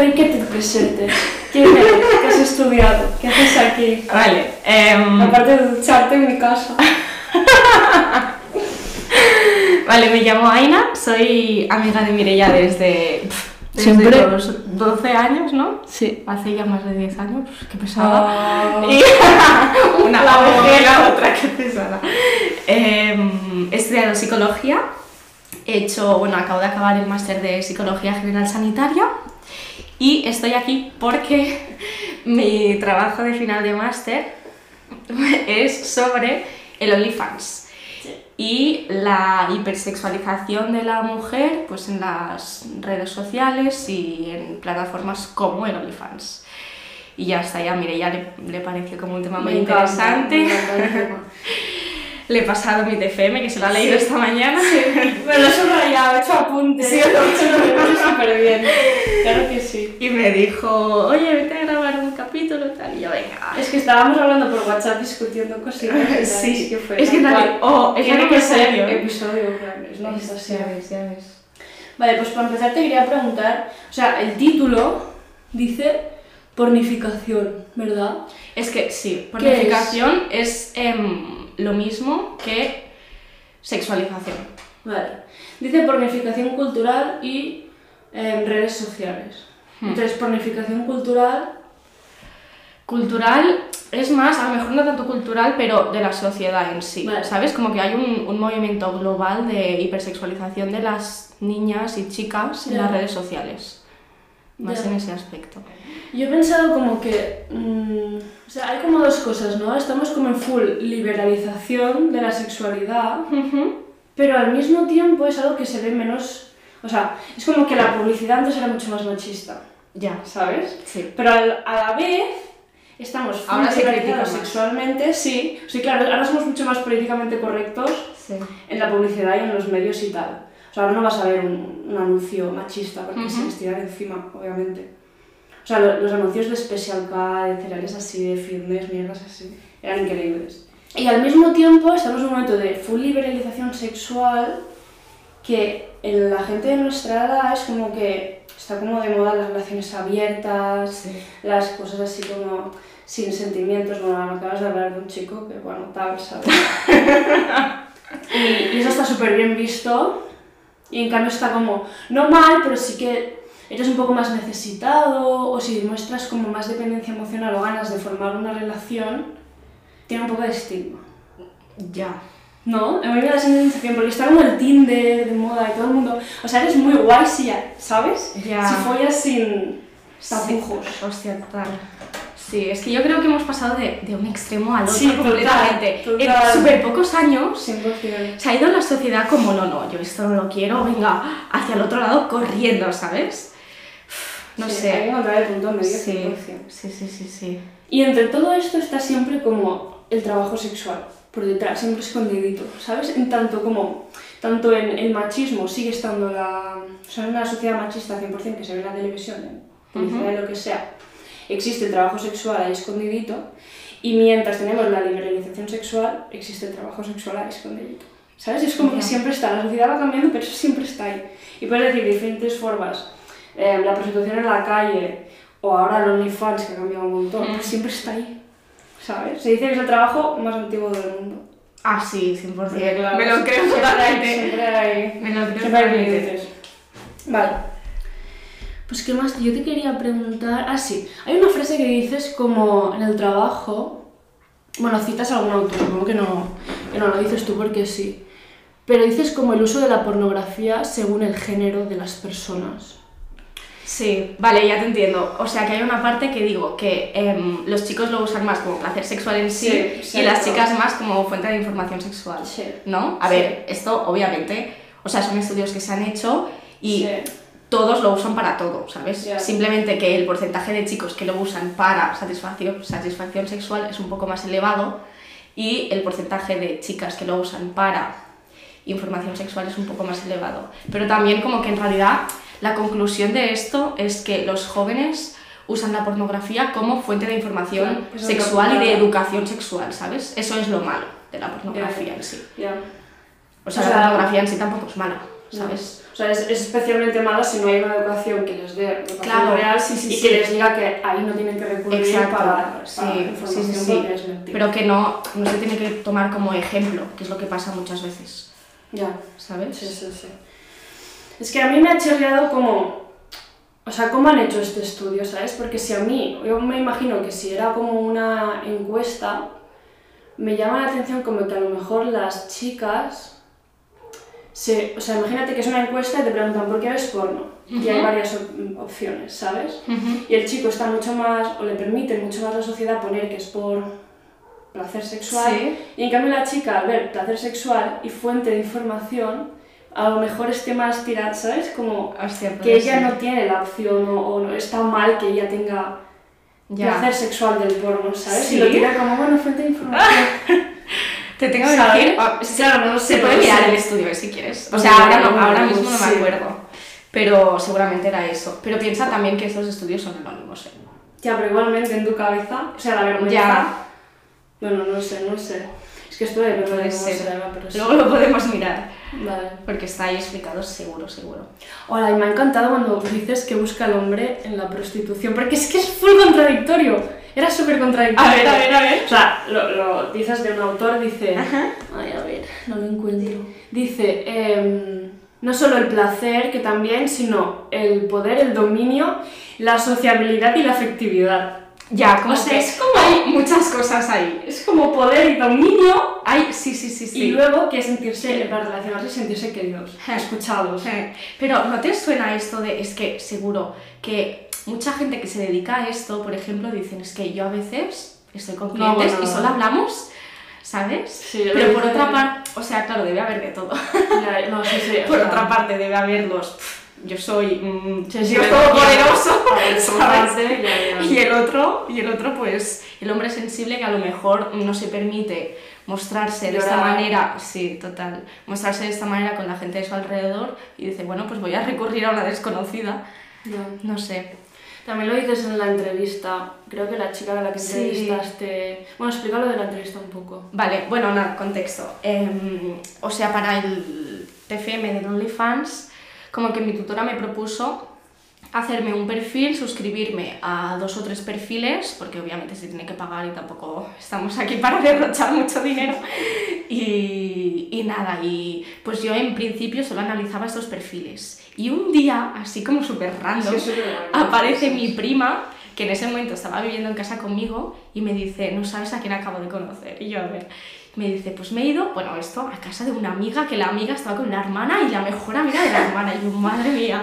pedir que te presentes. ¿Quién eres? ¿Qué has estudiado? ¿Qué haces aquí? Vale. em, Aparte de ducharte en mi casa. Vale, me llamo Aina, soy amiga de Mireia desde, desde Siempre. los 12 años, ¿no? Sí. Hace ya más de 10 años, qué pesada. Ah, Y una La vejera. otra que pesada. Em, he estudiado psicología, he hecho, bueno, acabo de acabar el máster de psicología general sanitaria y estoy aquí porque mi trabajo de final de máster es sobre el OnlyFans y la hipersexualización de la mujer pues en las redes sociales y en plataformas como el OnlyFans. Y ya está, ya mire, ya le, le pareció como un tema muy me encanta, interesante. me encanta. Le he pasado mi TFM, que se lo ha leído Sí. esta mañana. Me lo he subrayado, he hecho apuntes. Sí, lo he hecho, lo he hecho súper bien. Claro que sí. Y me dijo, oye, vete a grabar un capítulo y tal. Y yo, venga. Es que estábamos hablando por WhatsApp discutiendo cositas. Sí, que fue es que tal oh, es Tiene que ser episodio, claro, es la Ya ves, ya ves. Vale, pues para empezar te quería preguntar, o sea, el título dice pornificación, ¿verdad? Es que sí, ¿Qué pornificación es, em, lo mismo que sexualización. Vale. Dice pornificación cultural y em, redes sociales. Hmm. Entonces, pornificación cultural, Cultural es más, a lo mejor no tanto cultural, pero de la sociedad en sí. Vale. ¿Sabes? Como que hay un, un movimiento global de hipersexualización de las niñas y chicas en las redes sociales. Más Ya. en ese aspecto. yo he pensado como que, mm, o sea, hay como dos cosas, ¿no? Estamos como en full liberalización de la sexualidad, pero al mismo tiempo es algo que se ve menos, o sea, es como que la publicidad antes era mucho más machista, Ya. ¿sabes? Sí. Pero al- a la vez estamos full Ahora se critica liberalizados más. sexualmente, sí, sí, claro, ahora somos mucho más políticamente correctos Sí. en la publicidad y en los medios y tal. O sea, ahora no vas a ver un, un anuncio machista porque se Ujú. les tiran encima, obviamente. O sea, lo- los anuncios de Special K, de cereales así, de fitness, mierdas así, eran increíbles. Y al mismo tiempo estamos en un momento de full liberalización sexual que en la gente de nuestra edad es como que está como de moda las relaciones abiertas, Sí. las cosas así como sin sentimientos. Bueno, acabas de hablar de un chico que, bueno, tal, ¿sabes? y, y eso está súper bien visto. Y en cambio está como, no mal, pero sí que eres un poco más necesitado o si muestras como más dependencia emocional o ganas de formar una relación, tiene un poco de estigma. Ya. ¿No? A mí me da esa sensación porque está como el Tinder de moda y todo el mundo. O sea, eres muy guay si, ¿sabes? Ya. Si follas sin tapujos. Sí, hostia, total. Sí, es que yo creo que hemos pasado de, de un extremo al otro Sí, total, completamente. total. En súper pocos años 100%. se ha ido la sociedad como, no, no, yo esto no lo quiero, venga, hacia el otro lado corriendo, ¿sabes? No Sí, sé. Hay que encontrar el punto medio. Sí, 100%. sí, sí, sí, sí. Y entre todo esto está siempre como el trabajo sexual, por detrás, siempre escondidito, ¿sabes? En tanto como, tanto en el machismo sigue estando la... O sea, en una sociedad machista 100% que se ve en la televisión, en publicidad y lo que sea, existe el trabajo sexual ahí escondidito, y mientras tenemos la liberalización sexual, existe el trabajo sexual ahí escondidito. ¿Sabes? Es como que siempre está, la sociedad va cambiando, pero eso siempre está ahí. Y puedes decir diferentes formas, eh, la prostitución en la calle, o ahora el OnlyFans, que ha cambiado un montón, Mm. pues siempre está ahí. ¿Sabes? Se dice que es el trabajo más antiguo del mundo. Ah, sí, 100%. Porque, claro, Me lo creo totalmente. Siempre hay, Me lo creo siempre hay. Vale. Pues qué más, yo te quería preguntar... Ah, sí. Hay una frase que dices como en el trabajo... Bueno, citas a algún autor, supongo que no, que no lo dices tú porque sí. Pero dices como el uso de la pornografía según el género de las personas. Sí, vale, ya te entiendo. O sea, que hay una parte que digo que em, los chicos lo usan más como placer sexual en sí, Sí, sí, y las claro. chicas más como fuente de información sexual. Sí. ¿No? A ver, esto obviamente, o sea, son estudios que se han hecho y Sí. Todos lo usan para todo, ¿sabes? Simplemente que el porcentaje de chicos que lo usan para satisfacción, satisfacción sexual es un poco más elevado y el porcentaje de chicas que lo usan para información sexual es un poco más elevado. Pero también como que en realidad la conclusión de esto es que los jóvenes usan la pornografía como fuente de información Claro, eso es sexual y de educación sexual, ¿sabes? Eso es lo malo de la pornografía en sí. O sea, O la pornografía en sí tampoco es mala. ¿Sabes? O sea, es, es especialmente malo si no hay una educación que les dé educación Claro, real sí, sí, y sí. que les diga que ahí no tienen que recurrir Exacto, para, sí, para sí, sí. Pero que no, no se tiene que tomar como ejemplo, que es lo que pasa muchas veces, Ya, ¿sabes? sí, sí, sí. Es que a mí me ha chirriado como... O sea, ¿cómo han hecho este estudio, sabes? Porque si a mí, yo me imagino que si era como una encuesta, me llama la atención como que a lo mejor las chicas... Se, o sea, imagínate que es una encuesta y te preguntan ¿por qué ves porno? Y hay varias op- opciones, ¿sabes? Ujú. Y el chico está mucho más, o le permite mucho más la sociedad poner que es por placer sexual. Sí. Y en cambio la chica, al ver placer sexual y fuente de información, a lo mejor esté más tirada, ¿sabes? Como Hostia, que puede ella no tiene la opción o, o no, está mal que ella tenga Ya. placer sexual del porno, ¿sabes? Sí. Y lo tira como, bueno, fuente de información. Te tengo que decir, ah, Claro, no lo sé, se puede mirar el estudio eh, si quieres. O sea, ahora, no, ahora no, mismo no me acuerdo. Pero seguramente era eso. Pero piensa también que estos estudios son anónimos. ¿eh? Ya, pero igualmente en tu cabeza, o sea, la vergüenza... Ya. Bueno, no sé, no sé. Que esto de verdad no pero sí. Luego lo podemos mirar. Vale. Porque está ahí explicado seguro, seguro. Hola, y me ha encantado cuando dices que busca al hombre en la prostitución, porque es que es full contradictorio. Era súper contradictorio. A ver, a ver, a ver. O sea, lo, lo dices de un autor, dice... Ay, a ver, no lo encuentro. Dice, em, no solo el placer, que también, sino el poder, el dominio, la sociabilidad y la afectividad. Ya, como O sea, que es como- hay muchas cosas ahí. Es como poder y dominio, Hay, sí, sí, sí, sí. y luego que sentirse, para relacionarse, sentirse queridos, escuchados. Pero ¿no te suena esto de, es que seguro que mucha gente que se dedica a esto, por ejemplo, dicen, es que yo a veces estoy con No, clientes bueno. y solo hablamos, ¿sabes? Sí, Pero por otra parte, o sea, claro, debe haber de todo. Ya, no, sí, sí, por sea, otra parte, debe haber los, "Pff, yo soy mm, Sí, sí, Dios todopoderoso, ¿sabes? parte, ya, ya. Y el otro, y el otro, pues, el hombre sensible que a lo mejor no se permite mostrarse de esta manera, sí, total, mostrarse de esta manera con la gente de su alrededor y dice, bueno, pues voy a recurrir a una desconocida, Ya. no sé. También lo dices en la entrevista. Creo que la chica a la que Sí. entrevistaste. Bueno, explica lo de la entrevista un poco. Vale, bueno, nada, contexto. Em, o sea, para el TFM de OnlyFans, como que mi tutora me propuso hacerme un perfil, suscribirme a dos o tres perfiles, porque obviamente se tiene que pagar y tampoco estamos aquí para derrochar mucho dinero. Y, y nada, y pues yo en principio solo analizaba estos perfiles. Y un día, así como súper random, Sí, aparece mi prima, que en ese momento estaba viviendo en casa conmigo, y me dice, no sabes a quién acabo de conocer. Y yo, a ver, me dice, pues me he ido, bueno, esto, a casa de una amiga, que la amiga estaba con la hermana y la mejor amiga de la hermana. Y yo, madre mía.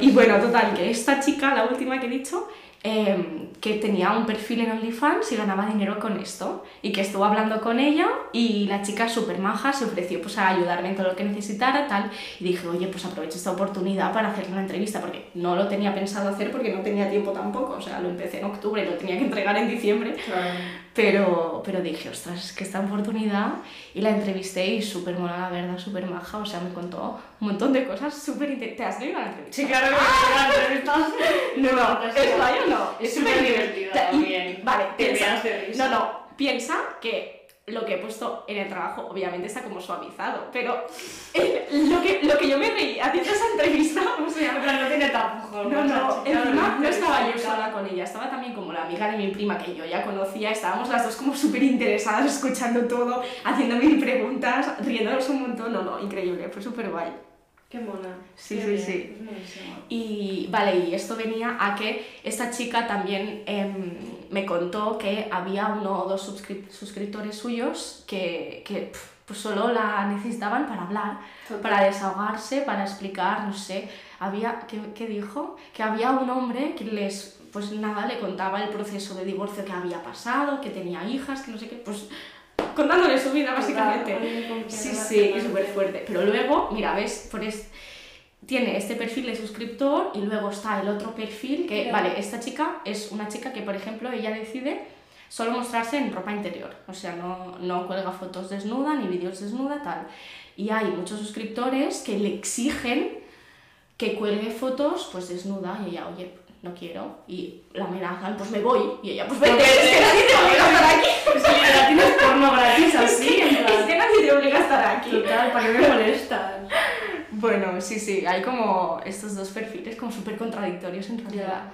Y bueno, total, que esta chica, la última que he dicho, eh, que tenía un perfil en OnlyFans y ganaba dinero con esto. Y que estuvo hablando con ella y la chica súper maja se ofreció pues, a ayudarme en todo lo que necesitara, tal. Y dije, oye, pues aprovecho esta oportunidad para hacerle una entrevista, porque no lo tenía pensado hacer porque no tenía tiempo tampoco. O sea, lo empecé en octubre, lo tenía que entregar en diciembre. Claro. Pero, pero dije, ostras, es que esta oportunidad. Y la entrevisté y súper mona, la verdad, súper maja. O sea, me contó un montón de cosas súper interesantes. ¿Te has leído la entrevista? Sí, claro que me la entrevista. No, no, Es o no. Es súper divertida. también. Vale, piensa. No, no, piensa que lo que he puesto en el trabajo obviamente está como suavizado, pero eh, lo, que, lo que yo me reí haciendo esa entrevista, o sea, Pero no tiene tapujo. no, no, encima no estaba yo sola. sola con ella, estaba también como la amiga de mi prima que yo ya conocía, estábamos las dos como súper interesadas escuchando todo, haciendo mil preguntas, riéndonos un montón, no, no, increíble, fue súper guay. Qué mona. Sí, Qué sí, bien, sí. Y vale, y esto venía a que esta chica también em, me contó que había uno o dos suscrip- suscriptores suyos que, que pues solo la necesitaban para hablar, Total. para desahogarse, para explicar, no sé, había, ¿qué, qué dijo? Que había un hombre que les, pues nada, le contaba el proceso de divorcio que había pasado, que tenía hijas, que no sé qué, pues contándole su vida básicamente. Sí, sí, y súper fuerte. Pero luego, mira, ves, por es- tiene este perfil de suscriptor y luego está el otro perfil que, vale, esta chica es una chica que, por ejemplo, ella decide solo mostrarse en ropa interior. O sea, no, no cuelga fotos desnuda ni vídeos desnuda, tal. Y hay muchos suscriptores que le exigen que cuelgue fotos pues desnuda y ella, oye, no quiero. Y la amenazan, pues me voy. Y ella, pues vete, Pues es que nadie te obliga a estar aquí. Es que ya tienes porno gratis así, en Es que nadie te obliga a estar aquí. Total, ¿para qué me molestas? Bueno, sí, sí, hay como estos dos perfiles como súper contradictorios en realidad.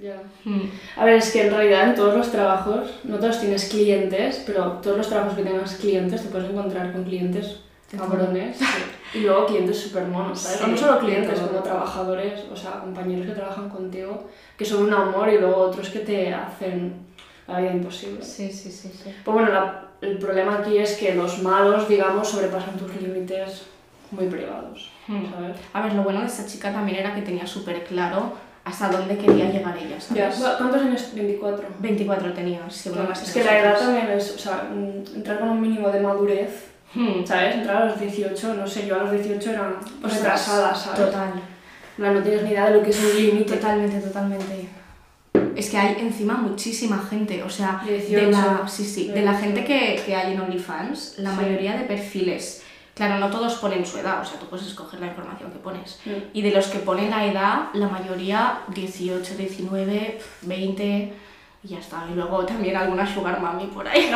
Ya. Mm. A ver, es que en realidad en todos los trabajos, no todos tienes clientes, pero todos los trabajos que tengas clientes te puedes encontrar con clientes Cabrones y luego clientes súper monos, ¿sabes? Sí, no solo clientes, como trabajadores, o sea, compañeros que trabajan contigo, que son un amor y luego otros que te hacen la vida imposible. Sí, sí, sí, sí. Pues bueno, la- el problema aquí es que los malos, digamos, sobrepasan tus límites muy privados, Mm. ¿sabes? A ver, lo bueno de esta chica también era que tenía súper claro hasta dónde quería llegar ella, Ya, ¿sabes? ¿Cuántos años? 24. 24 tenía, sí, bueno, más es que la edad también es, o sea, mm, entrar con un mínimo de madurez, Mm. ¿sabes? Entrar a los 18, no sé, yo a los 18 era pues, Ostras, retrasada, ¿sabes? Total. Plan, No tienes ni idea de lo que es un límite. Totalmente, totalmente. Es que hay encima muchísima gente, o sea, de 18, la, sí, sí, de la 18. gente que, que hay en OnlyFans, la Sí. mayoría de perfiles, claro, no todos ponen su edad, o sea, tú puedes escoger la información que pones. Mm. Y de los que ponen la edad, la mayoría 18, 19, 20 y ya está. Y luego también alguna sugar mami por ahí.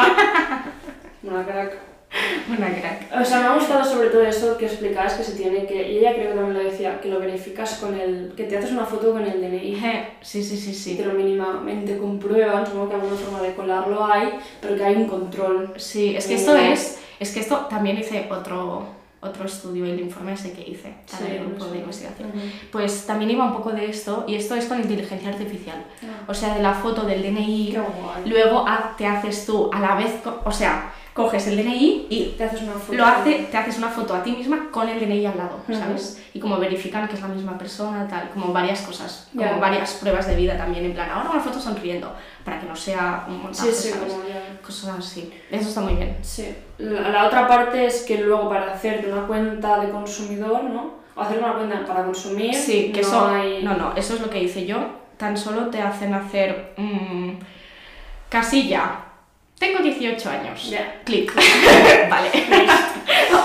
Una crack. Una crack. O sea, me ha gustado sobre todo eso que explicabas que se tiene que, y ella creo que también lo decía, que lo verificas con el, que te haces una foto con el DNI. Sí, sí, sí, sí. te lo mínimamente comprueban, supongo que alguna forma de colarlo hay, pero que hay un control. Sí, es que esto es, es que esto también hice otro, otro estudio, el informe ese que hice para el grupo no de investigación. Ujú. Pues también iba un poco de esto, y esto es con inteligencia artificial. Ah. O sea, de la foto del DNI, Qué guay. luego te haces tú a la vez, o sea, coges el DNI y Te haces una foto. lo hace, te haces una foto a ti misma con el DNI al lado. ¿sabes? Y como verifican que es la misma persona, tal, como varias cosas, como Ya. varias pruebas de vida también, en plan, ahora una foto sonriendo, para que no sea un montaje, Sí, sí, ¿sabes? como ya. Cosas así. Eso está muy bien. Sí. La, la otra parte es que luego para hacerte una cuenta de consumidor, ¿no? O hacer una cuenta para consumir. Sí, que no eso. hay- No, no, eso es lo que hice yo. Tan solo te hacen hacer. mm, casilla. Tengo 18 años. Ya. Clic. vale.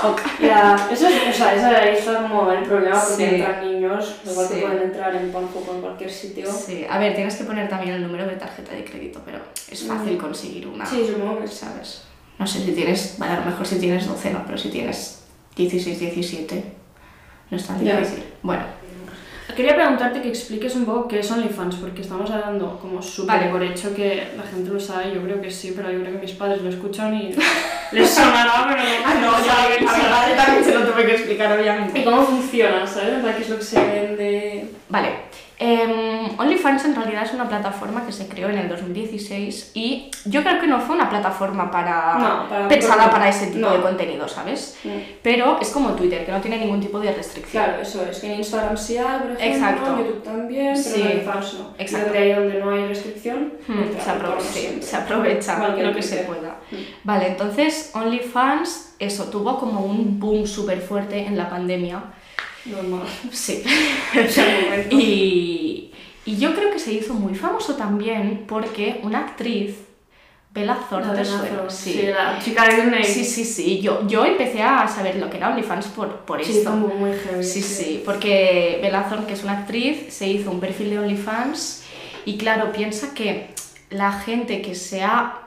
Ok. Ya, eso es, o sea, ahí está como el problema porque Sí. entran niños, igual Sí. que pueden entrar en Pornhub o en cualquier sitio. Sí, a ver, tienes que poner también el número de tarjeta de crédito, pero es fácil Mm. conseguir una. Sí, supongo que. ¿Sabes? No sé si tienes. Bueno, a lo mejor si tienes 12, no, pero si tienes 16, 17, no es tan Ya. difícil. Bueno, Quería preguntarte que expliques un poco qué es OnlyFans, porque estamos hablando como súper Vale. por hecho que la gente lo sabe, yo creo que sí, pero yo creo que mis padres lo escuchan y les sonará, pero Ah, no, no ya, saben, a mi madre también se lo tuve que explicar, obviamente. ¿Y cómo funciona, sabes? ¿Qué es lo que se vende? Vale. Em, OnlyFans en realidad es una plataforma que se creó en el 2016 y yo creo que no fue una plataforma para, No, para- pensada para- para ese tipo no. de contenido, ¿sabes? Mm. Pero es como Twitter, que no tiene ningún tipo de restricción. Claro, eso es, que en Instagram sí hay, por ejemplo, Exacto. en YouTube también, pero Sí. en OnlyFans no. Exacto. ahí donde no hay restricción, Hmm, se, sí, se aprovecha Igual que lo que se pueda. Mm. Vale, entonces OnlyFans, eso, tuvo como un boom súper fuerte en la pandemia. Normal. Sí. Y, y yo creo que se hizo muy famoso también porque una actriz, Bella Thorne, Sí. sí, la chica de Disney. Sí, sí, sí. Yo, yo empecé a saber lo que era OnlyFans por, por Sí, esto. como muy heavy. Sí, sí, porque Bella Thorne, que es una actriz, se hizo un perfil de OnlyFans y claro, piensa que la gente que sea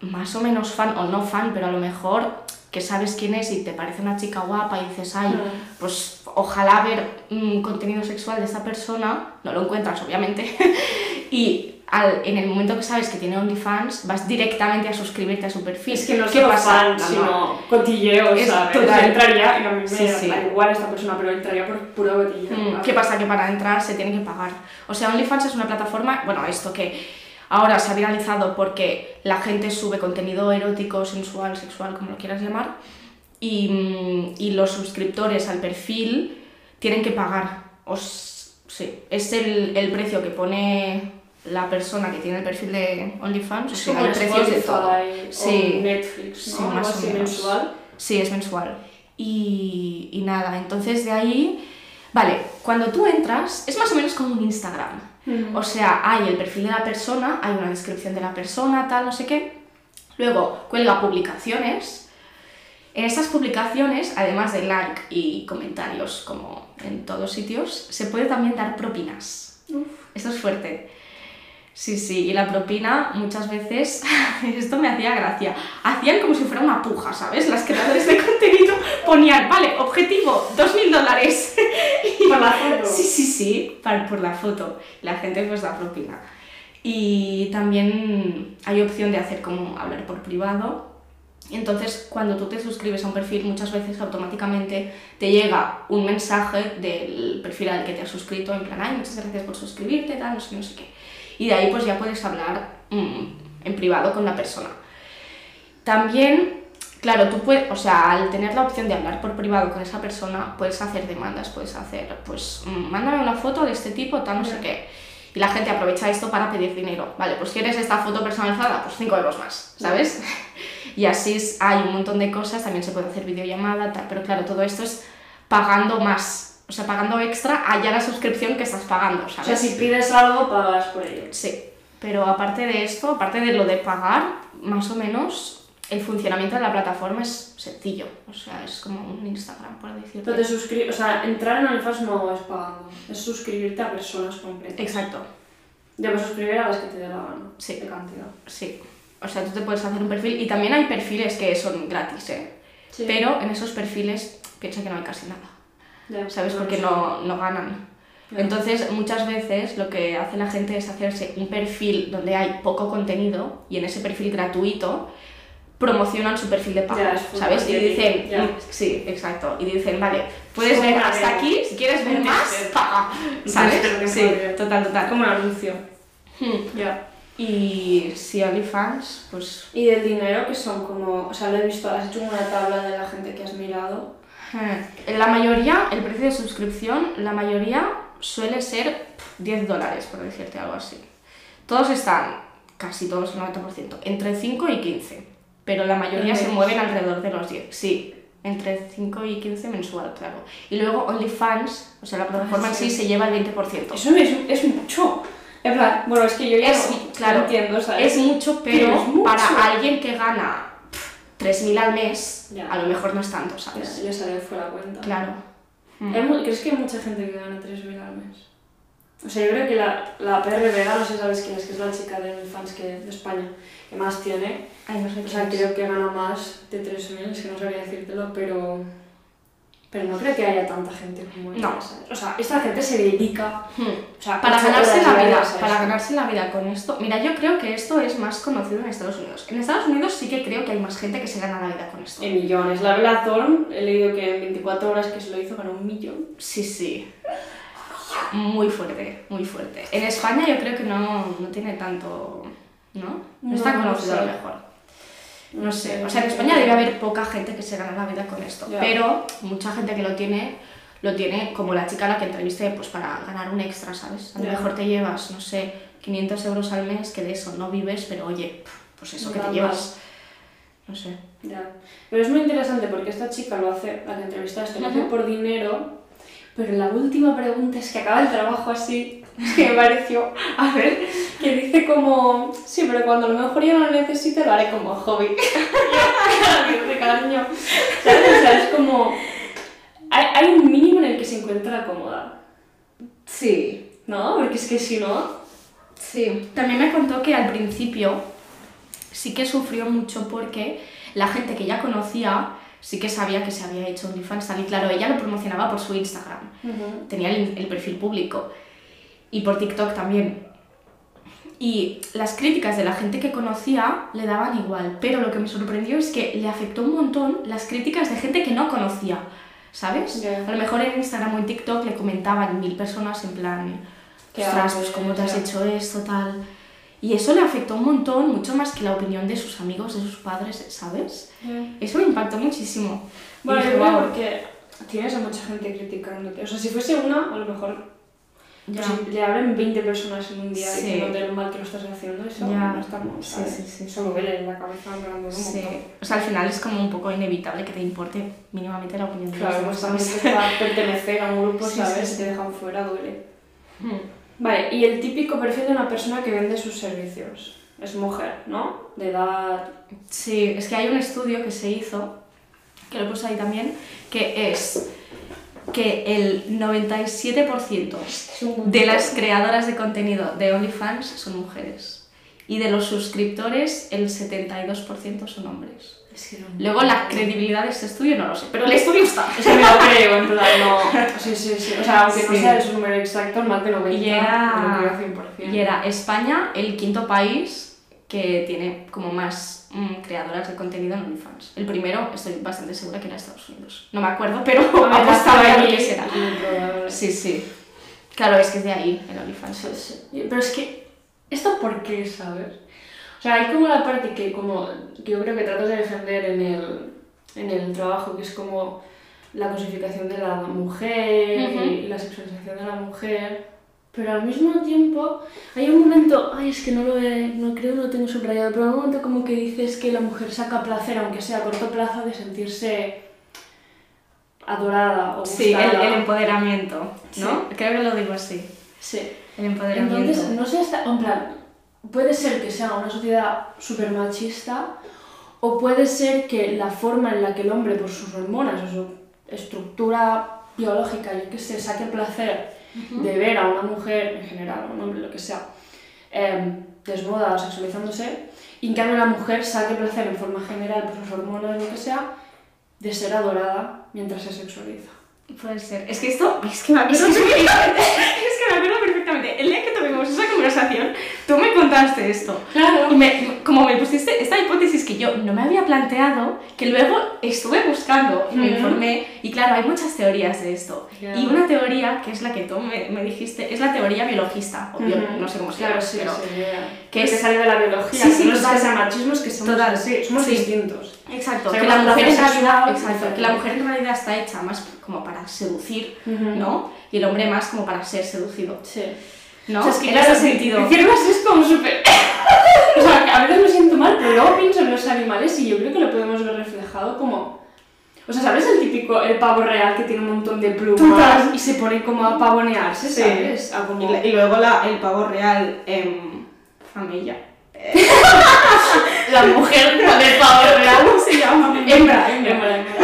más o menos fan o no fan, pero a lo mejor que sabes quién es y te parece una chica guapa y dices, ay, pues ojalá ver mm, contenido sexual de esta persona, no lo encuentras obviamente, y al- en el momento que sabes que tiene OnlyFans, vas directamente a suscribirte a su perfil. Es que no es ¿Qué solo fan, sino cotilleo, Es ¿sabes? total. Entraría, y a mí me Sí, sí. da igual esta persona, pero entraría por puro cotilleo. Mm. ¿Qué pasa? Que para entrar se tiene que pagar. O sea, OnlyFans es una plataforma, bueno, esto que ahora se ha viralizado porque la gente sube contenido erótico, sensual, sexual, como lo quieras llamar, y, mm, y los suscriptores al perfil tienen que pagar. Os, sí, es el, el precio que pone la persona que tiene el perfil de OnlyFans, o Es sea, como hay en precios de todo. Sí. Netflix, más o menos. mensual. Sí, es mensual. Y, y nada, entonces de ahí, vale, cuando tú entras, es más o menos como un Instagram. O sea, hay el perfil de la persona, hay una descripción de la persona, tal, no sé qué. Luego cuelga publicaciones. En estas publicaciones, además de like y comentarios, como en todos sitios, se puede también dar propinas. Esto es fuerte. Sí, sí, y la propina muchas veces, esto me hacía gracia, hacían como si fuera una puja, ¿sabes? Las creadores de contenido ponían, vale, objetivo, dos mil dólares. Por la foto. Sí, sí, sí, para, por la foto. La gente pues da propina. Y también hay opción de hacer como hablar por privado. Entonces, cuando tú te suscribes a un perfil, muchas veces automáticamente te llega un mensaje del perfil al que te has suscrito, en plan, ay, muchas gracias por suscribirte, tal, no sé no sé qué. Y de ahí pues ya puedes hablar mm, en privado con la persona. También, claro, tú puedes, o sea, al tener la opción de hablar por privado con esa persona, puedes hacer demandas, puedes hacer, pues, mm, mándame una foto de este tipo, tal, no sé qué. Y la gente aprovecha esto para pedir dinero. Vale, pues quieres esta foto personalizada, pues 5 euros más, ¿sabes? y así es- hay un montón de cosas, también se puede hacer videollamada, tal, pero claro, todo esto es pagando más, o sea, pagando extra allá la suscripción que estás pagando, O sea, si pides algo, pagas por ello. Sí, pero aparte de esto, aparte de lo de pagar, más o menos el funcionamiento de la plataforma es sencillo. O sea, es como un Instagram, por decirlo. Pero te suscri- o sea, entrar en OnlyFans no es pagando, es suscribirte a personas concretas. Exacto, Ya puedes suscribir a las que te dé la gana, Sí. de cantidad. sí. O sea, tú te puedes hacer un perfil y también hay perfiles que son gratis, ¿eh? Pero en esos perfiles piensa que no hay casi nada, Ya, ¿sabes? Porque no, no ganan. Ya. Entonces, muchas veces lo que hace la gente es hacerse un perfil donde hay poco contenido y en ese perfil gratuito promocionan su perfil de pago, ¿sabes? Y dicen, sí, exacto, y dicen, vale, puedes ver hasta aquí, si quieres ver más, paga, ¿sabes? Sí, total, total. Como un anuncio. Hmm. Ya. Y si OnlyFans, pues Y del dinero, que son como. O sea, lo he visto, has hecho una tabla de la gente que has mirado. Eh, la mayoría, el precio de suscripción, la mayoría suele ser pf, 10 dólares, por decirte algo así. Todos están, casi todos el 90%, entre 5 y 15, pero la mayoría se mueven alrededor de los 10, sí, entre 5 y 15 mensual, claro. Y luego OnlyFans, o sea, la plataforma en sí sí. se lleva el 20%. Eso es, es mucho. En plan, bueno, es que yo ya Es, no, claro, no entiendo, ¿sabes? Es mucho, pero, Pero es mucho. para alguien que gana 3.000 al mes, Ya. a lo mejor no es tanto, Ya, ¿sabes? ya se le fue la cuenta. Claro. Mm. ¿Crees que hay mucha gente que gana 3.000 al mes? O sea, yo creo que la, la PR Vega, no sé si sabes quién es, que es la chica de OnlyFans que, de España, que más tiene. Ay, no sé O sea, creo que gana más de 3.000, es que no sabría decírtelo, pero... Pero no creo que haya tanta gente como ella, No. ¿sabes? O sea, esta gente se dedica... Hmm. O sea, Para ganarse la vida, para ganarse la vida con esto. Mira, yo creo que esto es más conocido en Estados Unidos. En Estados Unidos sí que creo que hay más gente que se gana la vida con esto. En millones. La Bella Thorne, he leído que en 24 horas que se lo hizo ganó un millón. Sí, sí. Muy fuerte, muy fuerte. En España yo creo que no, no tiene tanto. ¿No? No, No, está no conocido a lo mejor. No sé. O sea, en España debe haber poca gente que se gana la vida con esto. Pero mucha gente que lo tiene, lo tiene como la chica a la que entrevisté, pues para ganar un extra, ¿sabes? A lo mejor te llevas, no sé, 500 euros al mes, que de eso no vives, pero oye, pues eso que te llevas. No sé. Ya. Pero es muy interesante porque esta chica lo hace, la que entrevistaste, lo hace por dinero, pero la última pregunta es que acaba el trabajo así, que me pareció, a ver, que dice como, sí, pero cuando a lo mejor yo no lo necesite lo haré como hobby. Yo, "Dios, cariño, ¿sabes? O sea, es como, hay, hay un mínimo en el que se encuentra cómoda, Sí. ¿no? Porque es que si no, Sí. También me contó que al principio sí que sufrió mucho porque la gente que ya conocía sí que sabía que se había hecho OnlyFans tal, y claro, ella lo promocionaba por su Instagram. Tenía el, el perfil público y por TikTok también. Y las críticas de la gente que conocía le daban igual, pero lo que me sorprendió es que le afectó un montón las críticas de gente que no conocía, ¿sabes? Ya. A lo mejor en Instagram o en TikTok le comentaban mil personas en plan, ¿Qué ostras, pues cómo te has hecho esto, tal. Y eso le afectó un montón, mucho más que la opinión de sus amigos, de sus padres, ¿sabes? Eso me impactó muchísimo. Bueno, yo creo porque tienes a mucha gente criticándote. O sea, si fuese una, a lo mejor Ya. Pues si le hablan 20 personas en un día Sí. diciéndote lo mal que lo estás haciendo, eso Ya. no estamos, Sí, sí, sí, Eso duele en la cabeza hablando un Sí. montón. O sea, al final es como un poco inevitable que te importe mínimamente la opinión de los Claro, demás, pues también pertenecer a un grupo, Sí, ¿sabes? Si te dejan fuera, duele. Hmm. Vale, y el típico perfil de una persona que vende sus servicios. Es mujer, ¿no? De edad... Sí, es que hay un estudio que se hizo, que lo puse ahí también, que es que el 97% un de las creadoras de contenido de OnlyFans son mujeres. Y de los suscriptores, el 72% son hombres. Es que no. Luego, la credibilidad de este estudio no lo sé, pero el estudio está. Es que me lo creo, en plan, no. Sí, sí, sí. O sea, aunque no Sí. sea el número exacto, más de 90, Y era- lo creo 100%. Y era España el quinto país que tiene como más mm, creadoras de contenido en OnlyFans. El primero, estoy bastante segura que era Estados Unidos. No me acuerdo, pero ver, apostaba a lo que será. Sí, sí. Claro, es que es de ahí, el OnlyFans. Sí, sí. Pero es que, ¿esto por qué, sabes? O sea, hay como la parte que, como, que yo creo que tratas de defender en el, en el trabajo, que es como la cosificación de la mujer Ujú. y la sexualización de la mujer. Pero al mismo tiempo, hay un momento, ay, es que no lo he, no creo que lo tengo subrayado, pero hay un momento como que dices que la mujer saca placer, aunque sea a corto plazo, de sentirse adorada o Sí, el, gustada. el empoderamiento, ¿no? Sí. Creo que lo digo así. Sí. El empoderamiento. Entonces, no sé hasta, en plan, puede ser que sea una sociedad súper machista o puede ser que la forma en la que el hombre, por sus hormonas o su estructura biológica, yo que sé, saque placer de ver a una mujer, en general, a un hombre, lo que sea, em, desnuda o sexualizándose, y en cambio la mujer saque placer en forma general por sus hormonas, lo que sea, de ser adorada mientras se sexualiza. Puede ser. Es que esto, es que me acuerdo perfectamente. Es que me acuerdo perfectamente. El día que tuvimos esa conversación, tú me contaste esto. Claro. Y me, como me pusiste esta hipótesis que yo no me había planteado, que luego estuve buscando y me Ujú. informé, y claro, hay muchas teorías de esto. Ya. Y una teoría, que es la que tú me, me dijiste, es la teoría biologista, o bio- Ujú. no sé cómo se Claro, llama, sí, pero... sí, que que es- sale de la biología. Sí, sí, no es sea machismo, que somos Total, así, somos sí. distintos. Exacto, O sea, que la mujer en realidad, exacto, que la mujer en realidad está hecha más como para seducir, Ujú. ¿no? Y el hombre más como para ser seducido, Sí. ¿No? O sea, es que en claro, ese sentido. Así es como súper... o sea, a veces me siento mal, pero luego pienso en los animales y yo creo que lo podemos ver reflejado como... O sea, ¿sabes el típico, el pavo real que tiene un montón de plumas Total. y se pone como a pavonearse, Sí. ¿sabes? A como... Y, la- y luego la, el pavo real, em, familia. la mujer del pavo real. ¿Cómo se llama? Hembra, hembra, hembra.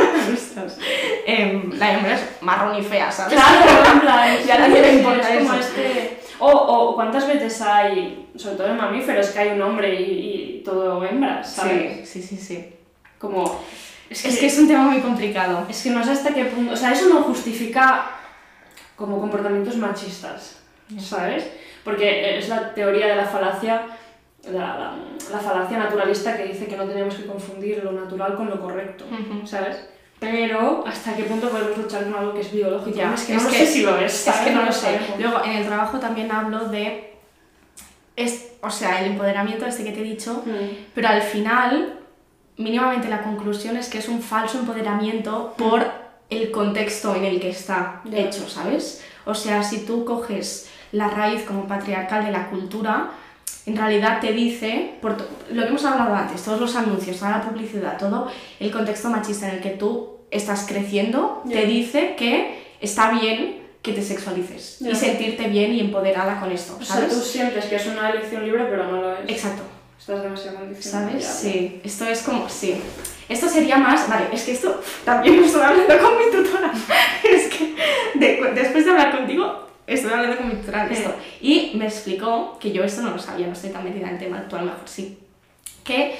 Em, la hembra es marrón y fea, ¿sabes? Claro, en plan, Ya nadie le importa como eso. este... O, o cuántas veces hay, sobre todo en mamíferos, que hay un hombre y, y todo hembras, ¿sabes? Sí, sí, sí, sí. Como... Es que, Es que es un tema muy complicado. es que no sé hasta qué punto... O sea, eso no justifica como comportamientos machistas, ¿sabes? Porque es la teoría de la falacia, la, la, la falacia naturalista que dice que no tenemos que confundir lo natural con lo correcto, Ujú. ¿sabes? Pero, ¿hasta qué punto podemos luchar con algo que es biológico? Ya, es que es no que- sé si lo es, Es que no lo sé. Luego, en el trabajo también hablo de. Es, o sea, el empoderamiento este que te he dicho, Mm. pero al final, mínimamente la conclusión es que es un falso empoderamiento por el contexto en el que está hecho, ¿sabes? O sea, si tú coges la raíz como patriarcal de la cultura, en realidad te dice, por lo que hemos hablado antes, todos los anuncios, toda la publicidad, todo el contexto machista en el que tú estás creciendo, Ya. te dice que está bien que te sexualices Ya. y sentirte bien y empoderada con esto, O sea, tú ¿sabes? sientes que es una elección libre, pero no lo es. Exacto. Estás demasiado condicionado. ¿Sabes? ya. Sí, esto es como, sí. Esto sería más, vale, es que esto también lo estoy hablando con mi tutora. es que de- después de hablar contigo, estoy hablando con mi tutora de esto. Y me explicó, que yo esto no lo sabía, no estoy tan metida en el tema actual, mejor sí. Que,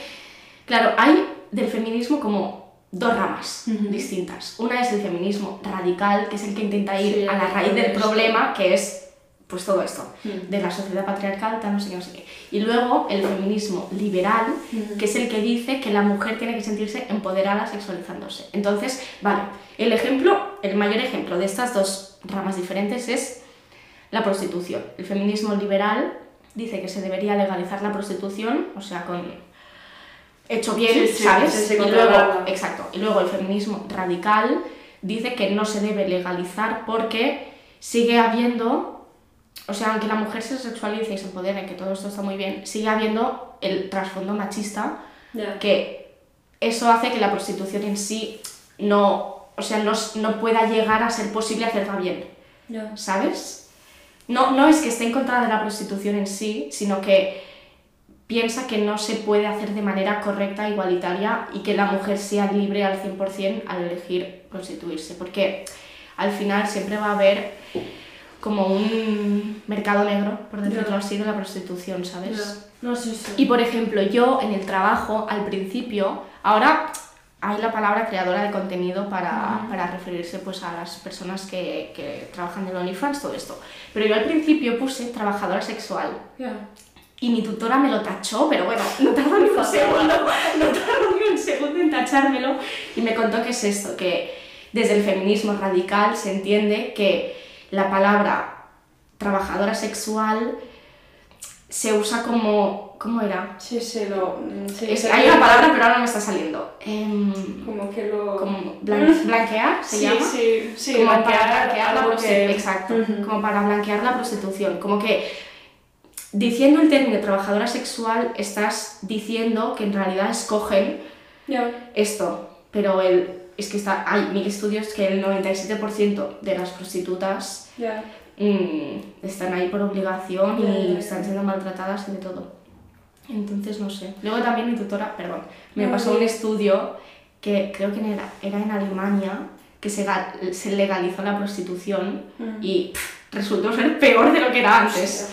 claro, hay del feminismo como dos ramas Ujú. distintas. Una es el feminismo radical, que es el que intenta ir Sí, a la raíz del problema, que es pues todo esto Mm. de la sociedad patriarcal, tal, no sé qué, no sé qué. Y luego el feminismo liberal, Ujú. que es el que dice que la mujer tiene que sentirse empoderada sexualizándose. Entonces, vale, el ejemplo, el mayor ejemplo de estas dos ramas diferentes es la prostitución. El feminismo liberal dice que se debería legalizar la prostitución, o sea, con hecho bien, Sí, ¿sabes? sí, sí, y luego, exacto. Y luego el feminismo radical dice que no se debe legalizar porque sigue habiendo, o sea, aunque la mujer se sexualice y se empodere, que todo esto está muy bien, sigue habiendo el trasfondo machista que eso hace que la prostitución en sí no, o sea, no, no pueda llegar a ser posible hacerla bien. Ya. ¿sabes? No, no es que esté en contra de la prostitución en sí, sino que piensa que no se puede hacer de manera correcta, igualitaria y que la mujer sea libre al 100% al elegir prostituirse. Porque al final siempre va a haber como un mercado negro, por decirlo así, de la prostitución, ¿sabes? No, sí, sí. Y por ejemplo, yo en el trabajo, al principio, ahora hay la palabra creadora de contenido para, para referirse pues, a las personas que, que trabajan en OnlyFans, todo esto. Pero yo al principio puse trabajadora sexual. Y mi tutora me lo tachó, pero bueno, no tardó ni un segundo, no tardó ni un segundo en tachármelo. Y me contó que es esto, que desde el feminismo radical se entiende que la palabra trabajadora sexual se usa como... ¿Cómo era? Sí, sí, lo... mm, sí, Es- sí, hay una palabra, pero ahora no me está saliendo. Em, Como que lo... como blan- blanquear, se sí, llama. Sí, sí, como para blanquear la prostitución. que- Exacto, como para blanquear la prostitución. Como que diciendo el término trabajadora sexual estás diciendo que en realidad escogen esto, pero el, es que está, hay mil estudios que el 97% de las prostitutas mm, están ahí por obligación y están siendo maltratadas y de todo. Entonces, no sé. Luego también mi tutora, perdón, me No, pasó un estudio que creo que era, era en Alemania, que se, se legalizó la prostitución Mm. y pff, resultó ser peor de lo que era antes.